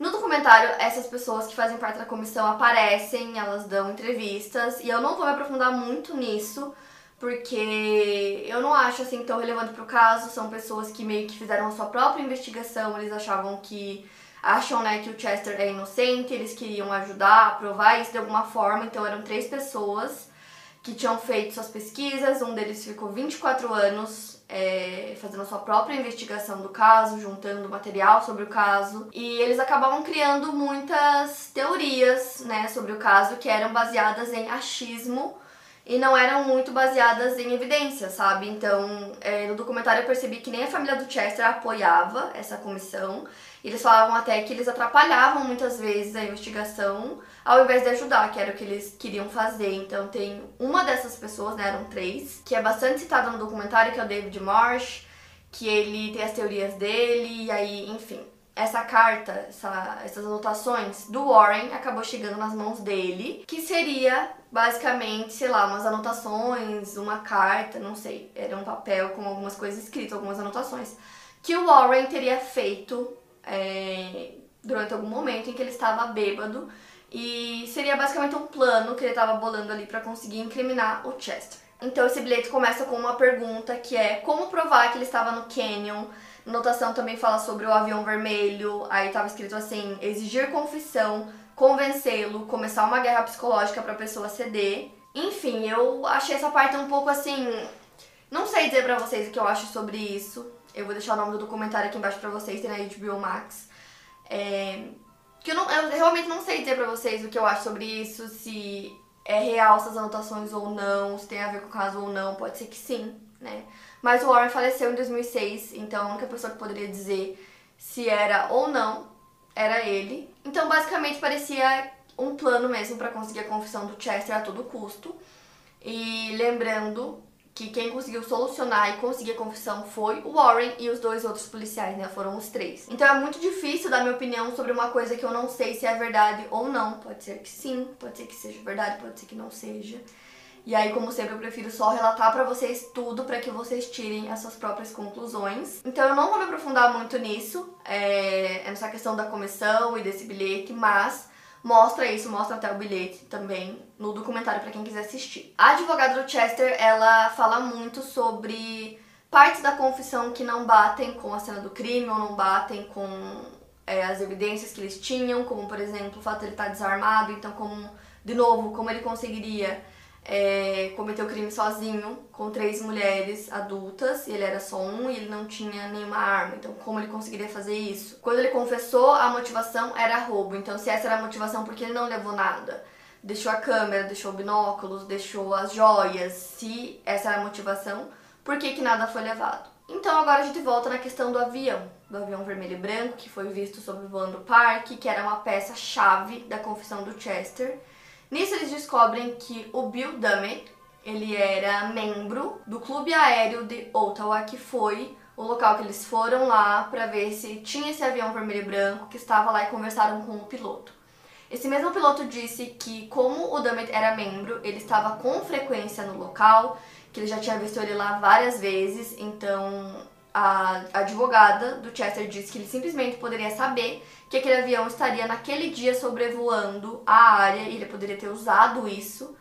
No documentário, essas pessoas que fazem parte da comissão aparecem, elas dão entrevistas, e eu não vou me aprofundar muito nisso, porque eu não acho assim tão relevante pro caso. São pessoas que meio que fizeram a sua própria investigação, eles achavam que acham, né, que o Chester é inocente, eles queriam ajudar provar isso de alguma forma. Então eram três pessoas que tinham feito suas pesquisas, um deles ficou 24 anos é, fazendo a sua própria investigação do caso, juntando material sobre o caso, e eles acabavam criando muitas teorias, né, sobre o caso que eram baseadas em achismo e não eram muito baseadas em evidência, sabe? Então, é, no documentário eu percebi que nem a família do Chester apoiava essa comissão. Eles falavam até que eles atrapalhavam muitas vezes a investigação ao invés de ajudar, que era o que eles queriam fazer. Então, tem uma dessas pessoas, né? Eram três, que é bastante citada no documentário, que é o David Marsh, que ele tem as teorias dele, e aí, enfim essa carta, essa, essas anotações do Warren acabou chegando nas mãos dele, que seria basicamente, sei lá, umas anotações, uma carta, não sei, era um papel com algumas coisas escritas, algumas anotações, que o Warren teria feito é, durante algum momento em que ele estava bêbado e seria basicamente um plano que ele estava bolando ali para conseguir incriminar o Chester. Então esse bilhete começa com uma pergunta que é como provar que ele estava no canyon Notação também fala sobre o avião vermelho, aí tava escrito assim: exigir confissão, convencê-lo, começar uma guerra psicológica para a pessoa ceder. Enfim, eu achei essa parte um pouco assim. Não sei dizer pra vocês o que eu acho sobre isso. Eu vou deixar o nome do documentário aqui embaixo pra vocês, tem na HBO Max. É, que eu, não, eu realmente não sei dizer pra vocês o que eu acho sobre isso, se é real essas anotações ou não, se tem a ver com o caso ou não, pode ser que sim, né? Mas o Warren faleceu em 2006, então a única pessoa que poderia dizer se era ou não era ele. Então, basicamente, parecia um plano mesmo para conseguir a confissão do Chester a todo custo. E lembrando que quem conseguiu solucionar e conseguir a confissão foi o Warren e os dois outros policiais, né? Foram os três. Então é muito difícil dar minha opinião sobre uma coisa que eu não sei se é verdade ou não. Pode ser que sim, pode ser que seja verdade, pode ser que não seja. E aí, como sempre, eu prefiro só relatar para vocês tudo para que vocês tirem as suas próprias conclusões. Então eu não vou me aprofundar muito nisso, é, nessa questão da comissão e desse bilhete, mas mostra isso, mostra até o bilhete também no documentário para quem quiser assistir. A advogada do Chester, ela fala muito sobre partes da confissão que não batem com a cena do crime ou não batem com é, as evidências que eles tinham, como por exemplo o fato de ele estar desarmado, então como de novo, como ele conseguiria é, cometeu crime sozinho com três mulheres adultas e ele era só um e ele não tinha nenhuma arma. Então, como ele conseguiria fazer isso? Quando ele confessou, a motivação era roubo. Então, se essa era a motivação, porque ele não levou nada? Deixou a câmera, deixou binóculos, deixou as joias. Se essa era a motivação, por que, que nada foi levado? Então, agora a gente volta na questão do avião, do avião vermelho e branco que foi visto sobrevoando o parque, que era uma peça-chave da confissão do Chester Nisso eles descobrem que o Bill Dummett, ele era membro do clube aéreo de Ottawa, que foi o local que eles foram lá para ver se tinha esse avião vermelho e branco que estava lá e conversaram com o piloto. Esse mesmo piloto disse que, como o Dummett era membro, ele estava com frequência no local, que ele já tinha visto ele lá várias vezes, então a advogada do Chester disse que ele simplesmente poderia saber que aquele avião estaria naquele dia sobrevoando a área e ele poderia ter usado isso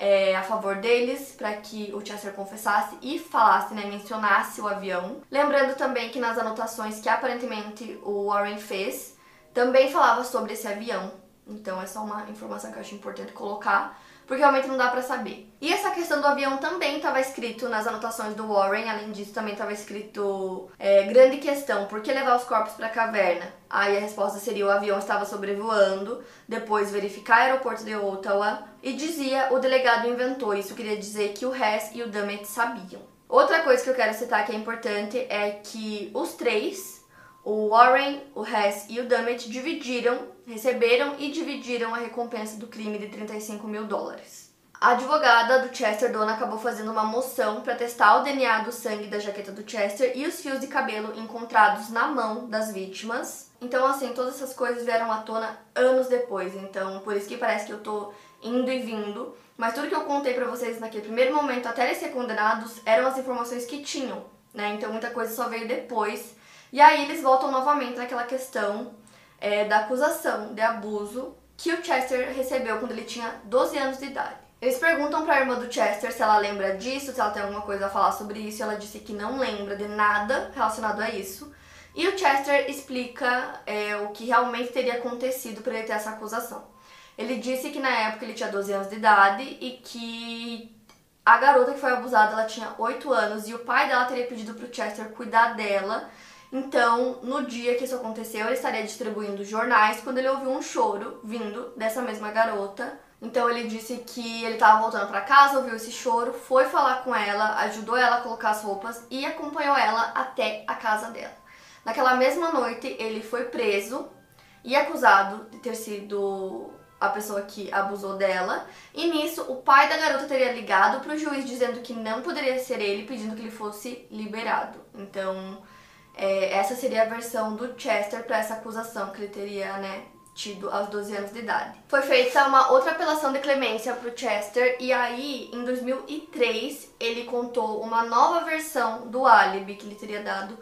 é, a favor deles para que o Chester confessasse e falasse, né, mencionasse o avião. Lembrando também que nas anotações que aparentemente o Warren fez, também falava sobre esse avião. Então é só uma informação que eu acho importante colocar porque realmente não dá para saber. E essa questão do avião também estava escrito nas anotações do Warren, além disso também estava escrito é, grande questão, por que levar os corpos para a caverna? Aí a resposta seria o avião estava sobrevoando, depois verificar o aeroporto de Ottawa e dizia o delegado inventou, isso queria dizer que o Hess e o Dummett sabiam. Outra coisa que eu quero citar que é importante é que os três o Warren, o Hess e o Dummett dividiram, receberam e dividiram a recompensa do crime de 35 mil dólares. A advogada do Chester Dona acabou fazendo uma moção para testar o DNA do sangue da jaqueta do Chester e os fios de cabelo encontrados na mão das vítimas. Então, assim, todas essas coisas vieram à tona anos depois. Então, por isso que parece que eu tô indo e vindo. Mas tudo que eu contei para vocês naquele primeiro momento, até eles ser condenados, eram as informações que tinham, né? Então, muita coisa só veio depois. E aí eles voltam novamente naquela questão é, da acusação de abuso que o Chester recebeu quando ele tinha 12 anos de idade. Eles perguntam para a irmã do Chester se ela lembra disso, se ela tem alguma coisa a falar sobre isso, ela disse que não lembra de nada relacionado a isso. E o Chester explica é, o que realmente teria acontecido para ele ter essa acusação. Ele disse que na época ele tinha 12 anos de idade e que a garota que foi abusada ela tinha 8 anos e o pai dela teria pedido para o Chester cuidar dela então, no dia que isso aconteceu, ele estaria distribuindo jornais quando ele ouviu um choro vindo dessa mesma garota. Então ele disse que ele estava voltando para casa, ouviu esse choro, foi falar com ela, ajudou ela a colocar as roupas e acompanhou ela até a casa dela. Naquela mesma noite, ele foi preso e acusado de ter sido a pessoa que abusou dela. E nisso, o pai da garota teria ligado para o juiz dizendo que não poderia ser ele, pedindo que ele fosse liberado. Então, é, essa seria a versão do Chester para essa acusação que ele teria, né, tido aos 12 anos de idade. Foi feita uma outra apelação de clemência para o Chester e aí, em 2003, ele contou uma nova versão do álibi que ele teria dado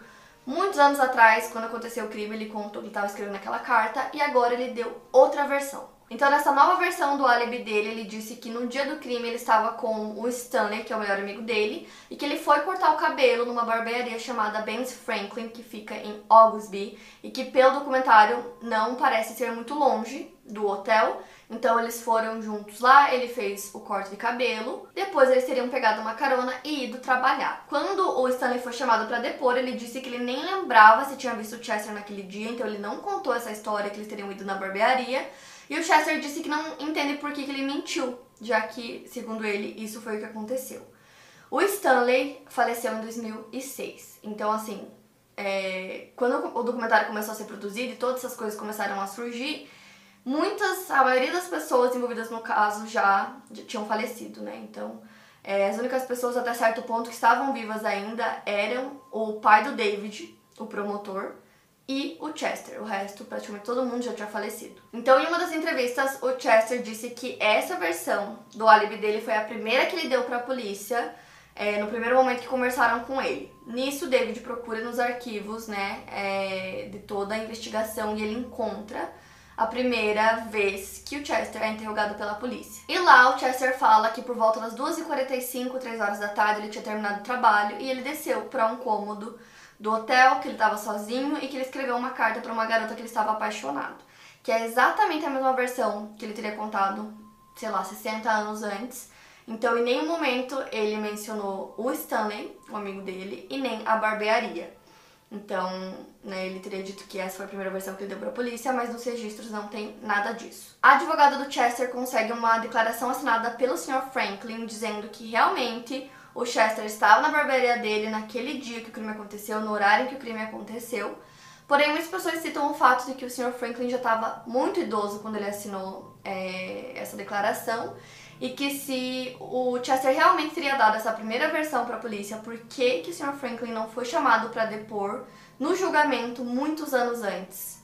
muitos anos atrás, quando aconteceu o crime, ele contou que estava escrevendo aquela carta e agora ele deu outra versão. Então, nessa nova versão do álibi dele, ele disse que no dia do crime ele estava com o Stanley, que é o melhor amigo dele, e que ele foi cortar o cabelo numa barbearia chamada Ben's Franklin, que fica em Augusby, e que pelo documentário não parece ser muito longe do hotel. Então eles foram juntos lá, ele fez o corte de cabelo, depois eles teriam pegado uma carona e ido trabalhar. Quando o Stanley foi chamado para depor, ele disse que ele nem lembrava se tinha visto o Chester naquele dia, então ele não contou essa história que eles teriam ido na barbearia. E o Chester disse que não entende por que, ele mentiu, já que, segundo ele, isso foi o que aconteceu. O Stanley faleceu em 2006. Então, assim, é, quando o documentário começou a ser produzido e todas essas coisas começaram a surgir, muitas, a maioria das pessoas envolvidas no caso já, já tinham falecido, né? Então, é, as únicas pessoas até certo ponto que estavam vivas ainda eram o pai do David, o promotor, e o Chester. O resto, praticamente todo mundo já tinha falecido. Então, em uma das entrevistas, o Chester disse que essa versão do álibi dele foi a primeira que ele deu para a polícia é, no primeiro momento que conversaram com ele. Nisso, David procura nos arquivos, né, é, de toda a investigação e ele encontra a primeira vez que o Chester é interrogado pela polícia. E lá o Chester fala que por volta das 2h45, 3 horas da tarde, ele tinha terminado o trabalho e ele desceu para um cômodo do hotel, que ele estava sozinho e que ele escreveu uma carta para uma garota que ele estava apaixonado. Que é exatamente a mesma versão que ele teria contado, sei lá, 60 anos antes. Então, em nenhum momento ele mencionou o Stanley, o amigo dele, e nem a barbearia. Então, né, ele teria dito que essa foi a primeira versão que ele deu para a polícia, mas nos registros não tem nada disso. A advogada do Chester consegue uma declaração assinada pelo Sr. Franklin dizendo que realmente o Chester estava na barbearia dele naquele dia que o crime aconteceu, no horário em que o crime aconteceu, Porém, muitas pessoas citam o fato de que o Sr. Franklin já estava muito idoso quando ele assinou é, essa declaração e que se o Chester realmente teria dado essa primeira versão para a polícia, por que, que o Sr. Franklin não foi chamado para depor no julgamento muitos anos antes?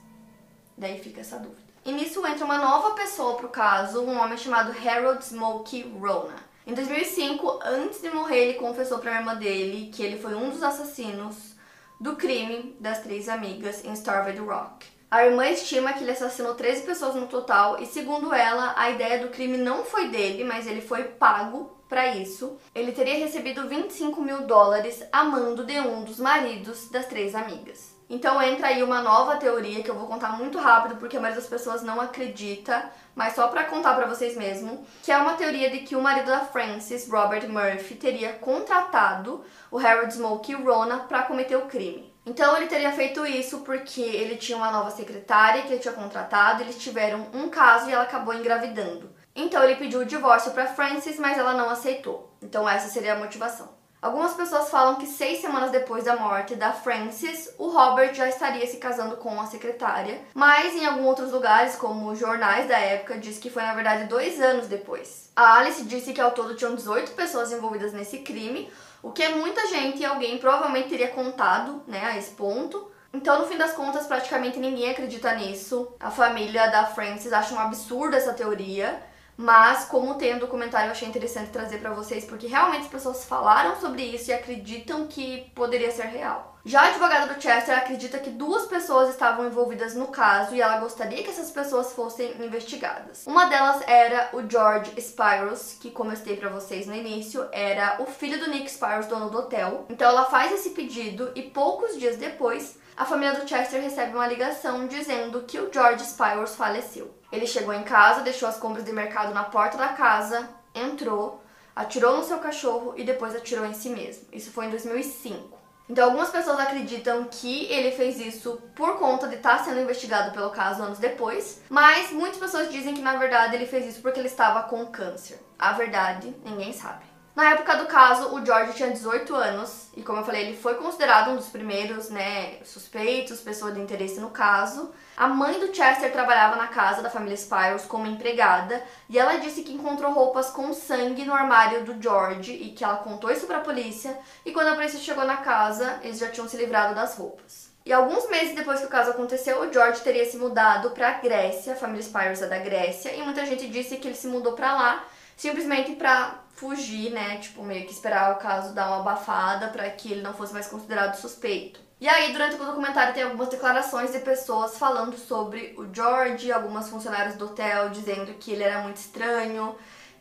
Daí fica essa dúvida. E nisso entra uma nova pessoa pro caso, um homem chamado Harold Smokey Rona. Em 2005, antes de morrer, ele confessou para a irmã dele que ele foi um dos assassinos do crime das três amigas em Starved Rock. A irmã estima que ele assassinou 13 pessoas no total e, segundo ela, a ideia do crime não foi dele, mas ele foi pago para isso. Ele teria recebido 25 mil dólares a mando de um dos maridos das três amigas. Então entra aí uma nova teoria que eu vou contar muito rápido porque a maioria das pessoas não acredita, mas só para contar para vocês mesmo, que é uma teoria de que o marido da Frances, Robert Murphy, teria contratado o Harold Smokey Rona para cometer o crime. Então ele teria feito isso porque ele tinha uma nova secretária que ele tinha contratado, eles tiveram um caso e ela acabou engravidando. Então ele pediu o divórcio para Frances, mas ela não aceitou. Então essa seria a motivação. Algumas pessoas falam que seis semanas depois da morte da Frances, o Robert já estaria se casando com a secretária, mas em alguns outros lugares, como jornais da época, diz que foi na verdade dois anos depois. A Alice disse que ao todo tinham 18 pessoas envolvidas nesse crime, o que é muita gente e alguém provavelmente teria contado, né, a esse ponto. Então, no fim das contas, praticamente ninguém acredita nisso. A família da Frances acha um absurdo essa teoria. Mas, como tem um documentário, eu achei interessante trazer para vocês, porque realmente as pessoas falaram sobre isso e acreditam que poderia ser real. Já a advogada do Chester acredita que duas pessoas estavam envolvidas no caso e ela gostaria que essas pessoas fossem investigadas. Uma delas era o George Spyros, que como eu citei para vocês no início, era o filho do Nick Spyros, dono do hotel. Então ela faz esse pedido e poucos dias depois, a família do Chester recebe uma ligação dizendo que o George Spyros faleceu. Ele chegou em casa, deixou as compras de mercado na porta da casa, entrou, atirou no seu cachorro e depois atirou em si mesmo. Isso foi em 2005. Então, algumas pessoas acreditam que ele fez isso por conta de estar sendo investigado pelo caso anos depois, mas muitas pessoas dizem que na verdade ele fez isso porque ele estava com câncer. A verdade, ninguém sabe. Na época do caso, o George tinha 18 anos e, como eu falei, ele foi considerado um dos primeiros, né, suspeitos, pessoa de interesse no caso. A mãe do Chester trabalhava na casa da família Spyros como empregada e ela disse que encontrou roupas com sangue no armário do George e que ela contou isso para a polícia. E quando a polícia chegou na casa, eles já tinham se livrado das roupas. E alguns meses depois que o caso aconteceu, o George teria se mudado para a Grécia, a família Spyros é da Grécia, e muita gente disse que ele se mudou para lá simplesmente para fugir, né? Tipo, meio que esperar o caso dar uma abafada para que ele não fosse mais considerado suspeito. E aí, durante o documentário, tem algumas declarações de pessoas falando sobre o George, algumas funcionárias do hotel dizendo que ele era muito estranho,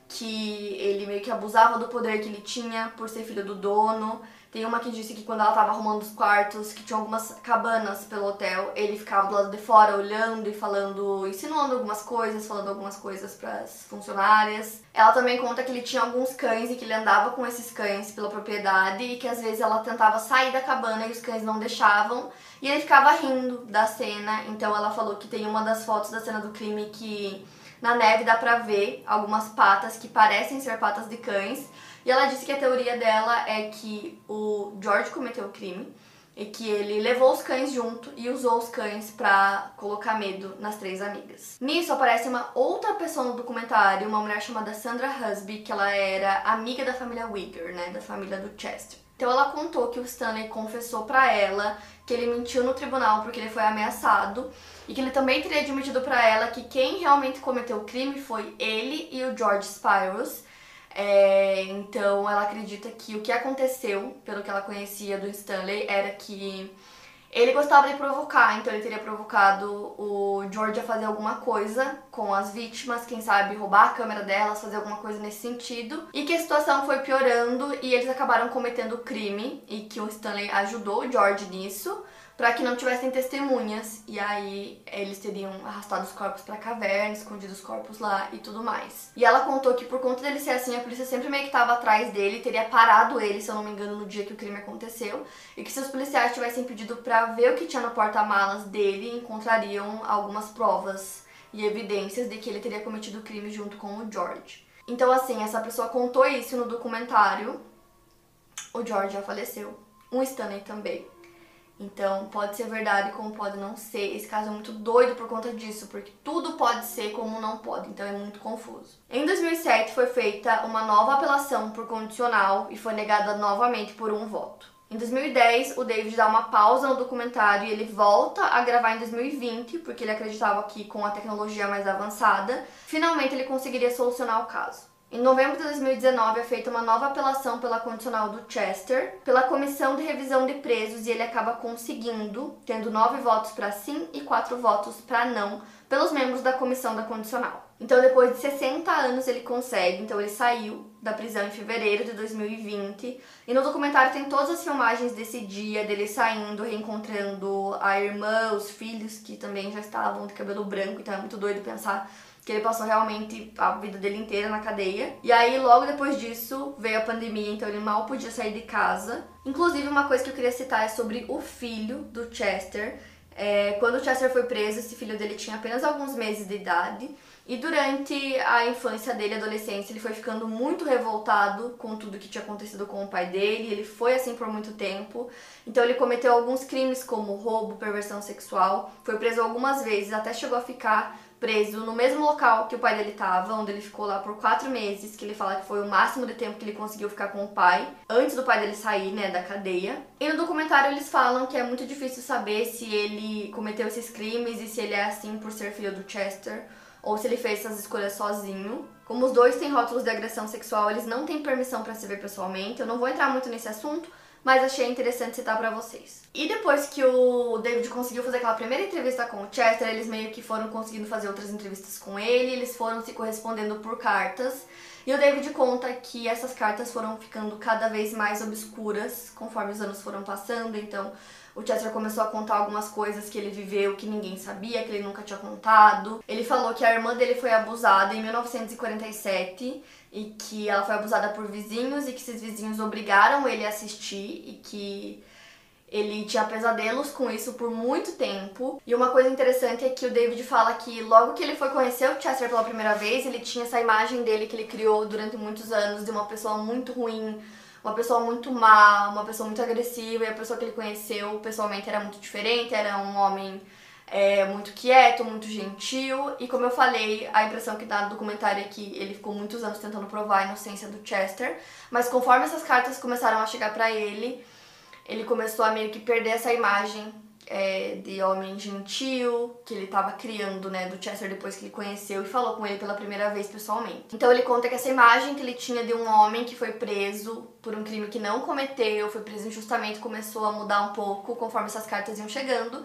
que ele meio que abusava do poder que ele tinha por ser filho do dono. Tem uma que disse que quando ela tava arrumando os quartos, que tinha algumas cabanas pelo hotel, ele ficava do lado de fora olhando e falando, insinuando algumas coisas, falando algumas coisas para as funcionárias. Ela também conta que ele tinha alguns cães e que ele andava com esses cães pela propriedade e que às vezes ela tentava sair da cabana e os cães não deixavam e ele ficava rindo da cena. Então ela falou que tem uma das fotos da cena do crime que na neve dá pra ver algumas patas que parecem ser patas de cães e ela disse que a teoria dela é que o George cometeu o crime e que ele levou os cães junto e usou os cães para colocar medo nas três amigas. Nisso aparece uma outra pessoa no documentário, uma mulher chamada Sandra Husby, que ela era amiga da família Wigger, né, da família do Chester. Então ela contou que o Stanley confessou para ela que ele mentiu no tribunal porque ele foi ameaçado e que ele também teria admitido para ela que quem realmente cometeu o crime foi ele e o George Spyros é, então ela acredita que o que aconteceu, pelo que ela conhecia do Stanley, era que ele gostava de provocar, então ele teria provocado o George a fazer alguma coisa com as vítimas, quem sabe roubar a câmera delas, fazer alguma coisa nesse sentido, e que a situação foi piorando e eles acabaram cometendo crime e que o Stanley ajudou o George nisso para que não tivessem testemunhas e aí eles teriam arrastado os corpos para caverna, escondido os corpos lá e tudo mais. E ela contou que por conta dele ser assim, a polícia sempre meio que estava atrás dele, teria parado ele, se eu não me engano, no dia que o crime aconteceu, e que se os policiais tivessem pedido para ver o que tinha no porta-malas dele, encontrariam algumas provas e evidências de que ele teria cometido o crime junto com o George. Então assim, essa pessoa contou isso no documentário. O George já faleceu, o Stanley também. Então, pode ser verdade como pode não ser. Esse caso é muito doido por conta disso, porque tudo pode ser como não pode, então é muito confuso. Em 2007 foi feita uma nova apelação por condicional e foi negada novamente por um voto. Em 2010, o David dá uma pausa no documentário e ele volta a gravar em 2020, porque ele acreditava que com a tecnologia mais avançada, finalmente ele conseguiria solucionar o caso. Em novembro de 2019 é feita uma nova apelação pela condicional do Chester, pela Comissão de Revisão de Presos, e ele acaba conseguindo, tendo nove votos para sim e quatro votos para não, pelos membros da comissão da condicional. Então, depois de 60 anos, ele consegue. Então, ele saiu da prisão em fevereiro de 2020. E no documentário tem todas as filmagens desse dia, dele saindo, reencontrando a irmã, os filhos, que também já estavam de cabelo branco. Então, é muito doido pensar que ele passou realmente a vida dele inteira na cadeia. E aí, logo depois disso, veio a pandemia, então ele mal podia sair de casa. Inclusive, uma coisa que eu queria citar é sobre o filho do Chester. É, quando o Chester foi preso, esse filho dele tinha apenas alguns meses de idade. E durante a infância dele, adolescência, ele foi ficando muito revoltado com tudo que tinha acontecido com o pai dele. Ele foi assim por muito tempo. Então ele cometeu alguns crimes como roubo, perversão sexual. Foi preso algumas vezes, até chegou a ficar preso no mesmo local que o pai dele estava, onde ele ficou lá por quatro meses, que ele fala que foi o máximo de tempo que ele conseguiu ficar com o pai, antes do pai dele sair, né, da cadeia. E no documentário eles falam que é muito difícil saber se ele cometeu esses crimes e se ele é assim por ser filho do Chester ou se ele fez essas escolhas sozinho. Como os dois têm rótulos de agressão sexual, eles não têm permissão para se ver pessoalmente. Eu não vou entrar muito nesse assunto, mas achei interessante citar para vocês. E depois que o David conseguiu fazer aquela primeira entrevista com o Chester, eles meio que foram conseguindo fazer outras entrevistas com ele, eles foram se correspondendo por cartas. E o David conta que essas cartas foram ficando cada vez mais obscuras conforme os anos foram passando, então o Chester começou a contar algumas coisas que ele viveu que ninguém sabia, que ele nunca tinha contado. Ele falou que a irmã dele foi abusada em 1947 e que ela foi abusada por vizinhos e que esses vizinhos obrigaram ele a assistir e que ele tinha pesadelos com isso por muito tempo. E uma coisa interessante é que o David fala que logo que ele foi conhecer o Chester pela primeira vez, ele tinha essa imagem dele que ele criou durante muitos anos de uma pessoa muito ruim, uma pessoa muito má, uma pessoa muito agressiva, e a pessoa que ele conheceu pessoalmente era muito diferente, era um homem é, muito quieto, muito gentil, e como eu falei, a impressão que dá no documentário é que ele ficou muitos anos tentando provar a inocência do Chester, mas conforme essas cartas começaram a chegar para ele, ele começou a meio que perder essa imagem é, de homem gentil que ele estava criando, né, do Chester depois que ele conheceu e falou com ele pela primeira vez pessoalmente. Então ele conta que essa imagem que ele tinha de um homem que foi preso por um crime que não cometeu, foi preso injustamente, começou a mudar um pouco conforme essas cartas iam chegando.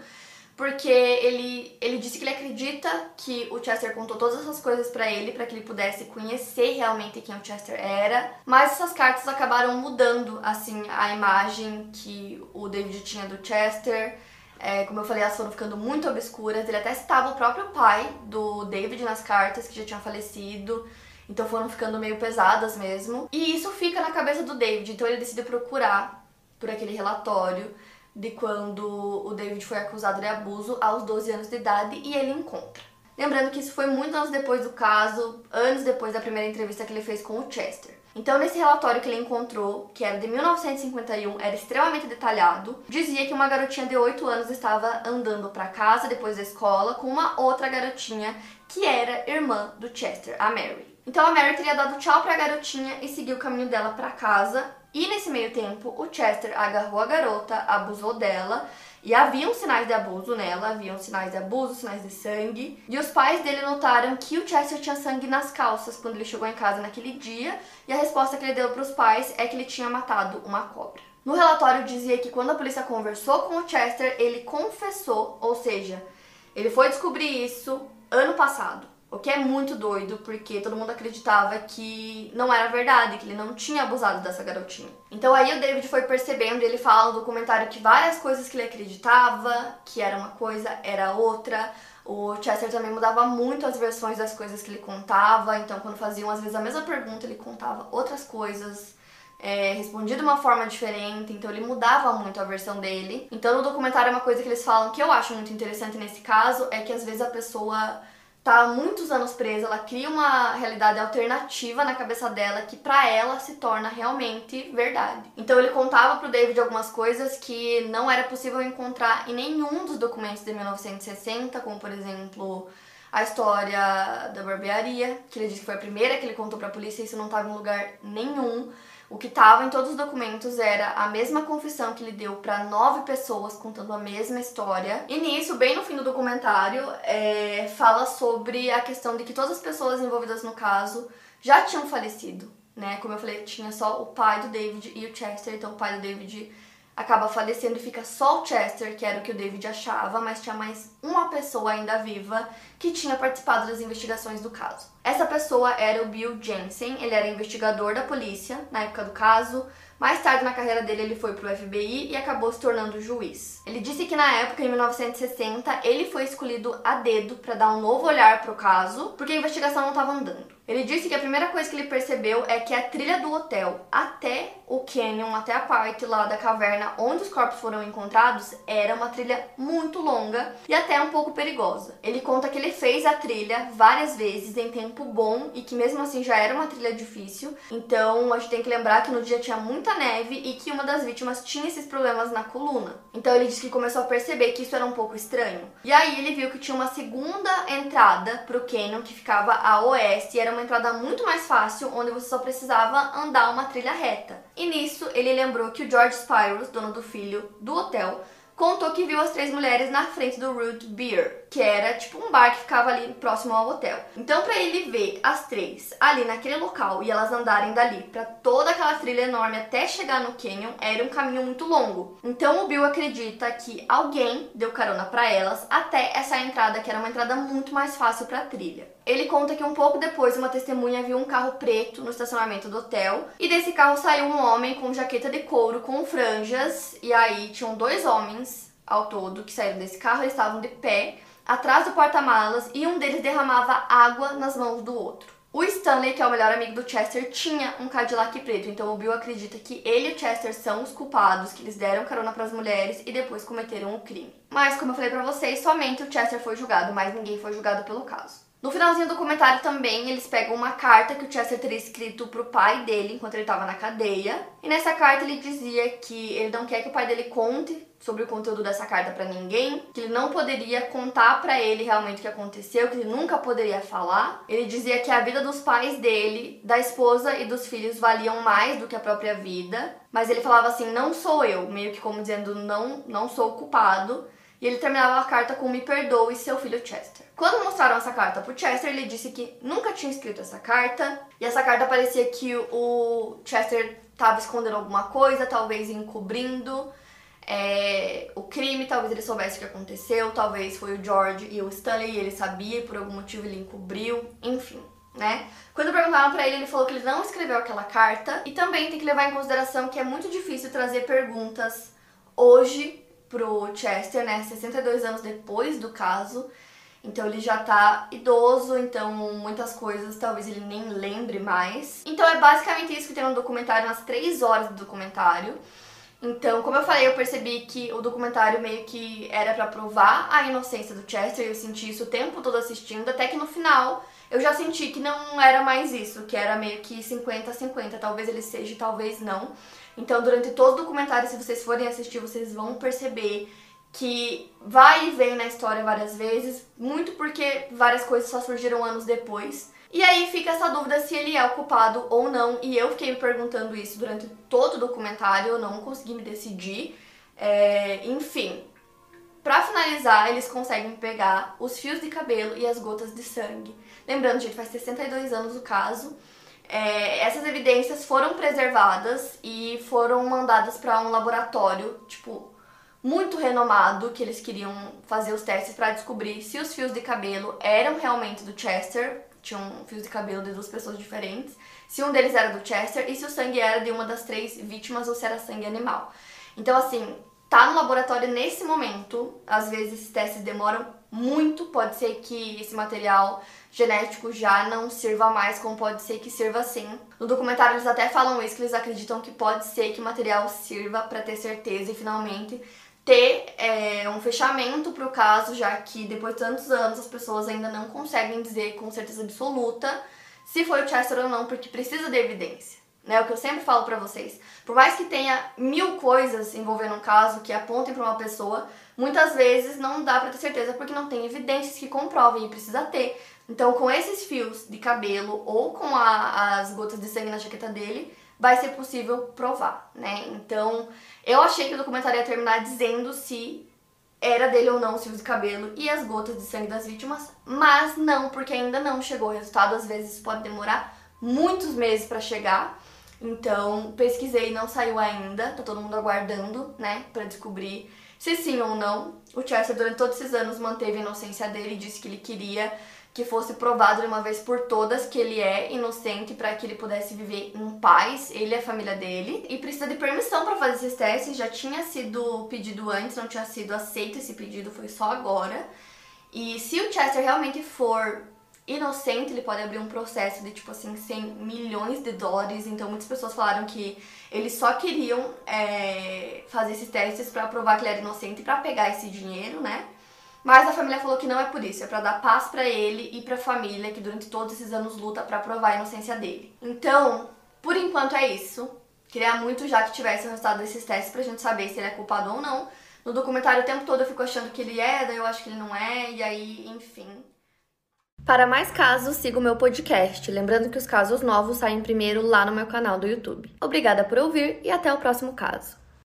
Porque ele, ele disse que ele acredita que o Chester contou todas essas coisas para ele, para que ele pudesse conhecer realmente quem o Chester era. Mas essas cartas acabaram mudando, assim, a imagem que o David tinha do Chester. É, como eu falei, elas foram ficando muito obscuras. Ele até citava o próprio pai do David nas cartas, que já tinha falecido. Então foram ficando meio pesadas mesmo. E isso fica na cabeça do David. Então ele decide procurar por aquele relatório de quando o David foi acusado de abuso aos 12 anos de idade e ele encontra. Lembrando que isso foi muitos anos depois do caso, anos depois da primeira entrevista que ele fez com o Chester. Então, nesse relatório que ele encontrou, que era de 1951, era extremamente detalhado, dizia que uma garotinha de 8 anos estava andando para casa depois da escola com uma outra garotinha que era irmã do Chester, a Mary. Então a Mary teria dado tchau para a garotinha e seguiu o caminho dela para casa. E nesse meio tempo, o Chester agarrou a garota, abusou dela e haviam sinais de abuso nela, haviam sinais de abuso, sinais de sangue. E os pais dele notaram que o Chester tinha sangue nas calças quando ele chegou em casa naquele dia, e a resposta que ele deu para os pais é que ele tinha matado uma cobra. No relatório dizia que quando a polícia conversou com o Chester, ele confessou, ou seja, ele foi descobrir isso ano passado. O que é muito doido, porque todo mundo acreditava que não era verdade, que ele não tinha abusado dessa garotinha. Então aí o David foi percebendo, ele fala no documentário que várias coisas que ele acreditava, que era uma coisa, era outra. O Chester também mudava muito as versões das coisas que ele contava, então quando faziam às vezes a mesma pergunta, ele contava outras coisas. É, respondia de uma forma diferente, então ele mudava muito a versão dele. Então no documentário uma coisa que eles falam que eu acho muito interessante nesse caso é que às vezes a pessoa tá há muitos anos presa, ela cria uma realidade alternativa na cabeça dela que para ela se torna realmente verdade. Então ele contava pro David algumas coisas que não era possível encontrar em nenhum dos documentos de 1960, como por exemplo a história da barbearia, que ele disse que foi a primeira que ele contou para a polícia, e isso não estava em lugar nenhum. O que estava em todos os documentos era a mesma confissão que ele deu para nove pessoas contando a mesma história. E nisso, bem no fim do documentário, é, fala sobre a questão de que todas as pessoas envolvidas no caso já tinham falecido, né? Como eu falei, tinha só o pai do David e o Chester, então o pai do David acaba falecendo e fica só o Chester, que era o que o David achava, mas tinha mais uma pessoa ainda viva que tinha participado das investigações do caso. Essa pessoa era o Bill Jensen, ele era investigador da polícia na época do caso. Mais tarde na carreira dele, ele foi para o FBI e acabou se tornando juiz. Ele disse que na época, em 1960, ele foi escolhido a dedo para dar um novo olhar para o caso, porque a investigação não estava andando. Ele disse que a primeira coisa que ele percebeu é que a trilha do hotel até o canyon, até a parte lá da caverna onde os corpos foram encontrados, era uma trilha muito longa e até um pouco perigosa. Ele conta que ele fez a trilha várias vezes em tempo bom e que mesmo assim já era uma trilha difícil. Então a gente tem que lembrar que no dia tinha muita neve e que uma das vítimas tinha esses problemas na coluna. Então ele disse que começou a perceber que isso era um pouco estranho. E aí ele viu que tinha uma segunda entrada pro canyon que ficava a oeste e era uma entrada muito mais fácil, onde você só precisava andar uma trilha reta. E nisso ele lembrou que o George Spyros, dono do filho do hotel, contou que viu as três mulheres na frente do Root Beer, que era tipo um bar que ficava ali próximo ao hotel. Então, para ele ver as três ali naquele local e elas andarem dali para toda aquela trilha enorme até chegar no canyon, era um caminho muito longo. Então, o Bill acredita que alguém deu carona para elas até essa entrada, que era uma entrada muito mais fácil para trilha. Ele conta que um pouco depois uma testemunha viu um carro preto no estacionamento do hotel e desse carro saiu um homem com jaqueta de couro com franjas e aí tinham dois homens ao todo que saíram desse carro, eles estavam de pé atrás do porta-malas e um deles derramava água nas mãos do outro. O Stanley, que é o melhor amigo do Chester, tinha um Cadillac preto, então o Bill acredita que ele e o Chester são os culpados, que eles deram carona para as mulheres e depois cometeram o crime. Mas, como eu falei para vocês, somente o Chester foi julgado, mas ninguém foi julgado pelo caso. No finalzinho do documentário também eles pegam uma carta que o Chester teria escrito pro pai dele enquanto ele estava na cadeia. E nessa carta ele dizia que ele não quer que o pai dele conte sobre o conteúdo dessa carta para ninguém, que ele não poderia contar para ele realmente o que aconteceu, que ele nunca poderia falar. Ele dizia que a vida dos pais dele, da esposa e dos filhos valiam mais do que a própria vida, mas ele falava assim: "Não sou eu", meio que como dizendo: "Não, não sou culpado". E ele terminava a carta com me perdoe, seu filho Chester. Quando mostraram essa carta pro Chester, ele disse que nunca tinha escrito essa carta. E essa carta parecia que o Chester estava escondendo alguma coisa, talvez encobrindo é, o crime, talvez ele soubesse o que aconteceu, talvez foi o George e o Stanley e ele sabia e por algum motivo ele encobriu, enfim. Né? Quando perguntaram para ele, ele falou que ele não escreveu aquela carta e também tem que levar em consideração que é muito difícil trazer perguntas hoje pro Chester, né, 62 anos depois do caso. Então ele já tá idoso, então muitas coisas talvez ele nem lembre mais. Então é basicamente isso que tem no documentário, nas três horas do documentário. Então, como eu falei, eu percebi que o documentário meio que era para provar a inocência do Chester, eu senti isso o tempo todo assistindo, até que no final eu já senti que não era mais isso, que era meio que 50 a 50, talvez ele seja, talvez não. Então, durante todo o documentário, se vocês forem assistir, vocês vão perceber que vai e vem na história várias vezes, muito porque várias coisas só surgiram anos depois. E aí fica essa dúvida se ele é o culpado ou não, e eu fiquei me perguntando isso durante todo o documentário, eu não consegui me decidir. É, enfim, para finalizar, eles conseguem pegar os fios de cabelo e as gotas de sangue. Lembrando, gente, faz 62 anos o caso. É, essas evidências foram preservadas e foram mandadas para um laboratório, tipo, muito renomado, que eles queriam fazer os testes para descobrir se os fios de cabelo eram realmente do Chester, tinham fios de cabelo de duas pessoas diferentes, se um deles era do Chester e se o sangue era de uma das três vítimas ou se era sangue animal. Então, assim, tá no laboratório nesse momento, às vezes esses testes demoram muito, pode ser que esse material genético já não sirva mais, como pode ser que sirva sim. No documentário eles até falam isso, que eles acreditam que pode ser que o material sirva para ter certeza e finalmente ter é, um fechamento para o caso, já que depois de tantos anos as pessoas ainda não conseguem dizer com certeza absoluta se foi o Chester ou não, porque precisa de evidência. Né, o que eu sempre falo para vocês. Por mais que tenha mil coisas envolvendo um caso que apontem para uma pessoa, muitas vezes não dá para ter certeza porque não tem evidências que comprovem e precisa ter. Então, com esses fios de cabelo ou com a, as gotas de sangue na jaqueta dele, vai ser possível provar, né? Então, eu achei que o documentário ia terminar dizendo se era dele ou não os fios de cabelo e as gotas de sangue das vítimas, mas não, porque ainda não chegou o resultado. Às vezes pode demorar muitos meses para chegar. Então, pesquisei, não saiu ainda, tá todo mundo aguardando, né, para descobrir se sim ou não. O Chester, durante todos esses anos, manteve a inocência dele e disse que ele queria que fosse provado de uma vez por todas que ele é inocente para que ele pudesse viver em paz, ele e a família dele. E precisa de permissão para fazer esses testes, já tinha sido pedido antes, não tinha sido aceito esse pedido, foi só agora. E se o Chester realmente for inocente, ele pode abrir um processo de tipo assim 100 milhões de dólares. Então muitas pessoas falaram que eles só queriam é, fazer esses testes para provar que ele era inocente para pegar esse dinheiro, né? Mas a família falou que não é por isso, é para dar paz para ele e para a família que durante todos esses anos luta para provar a inocência dele. Então, por enquanto é isso. Queria muito já que tivesse o resultado desses testes pra gente saber se ele é culpado ou não. No documentário o tempo todo eu fico achando que ele é, daí eu acho que ele não é, e aí, enfim. Para mais casos, siga o meu podcast. Lembrando que os casos novos saem primeiro lá no meu canal do YouTube. Obrigada por ouvir e até o próximo caso.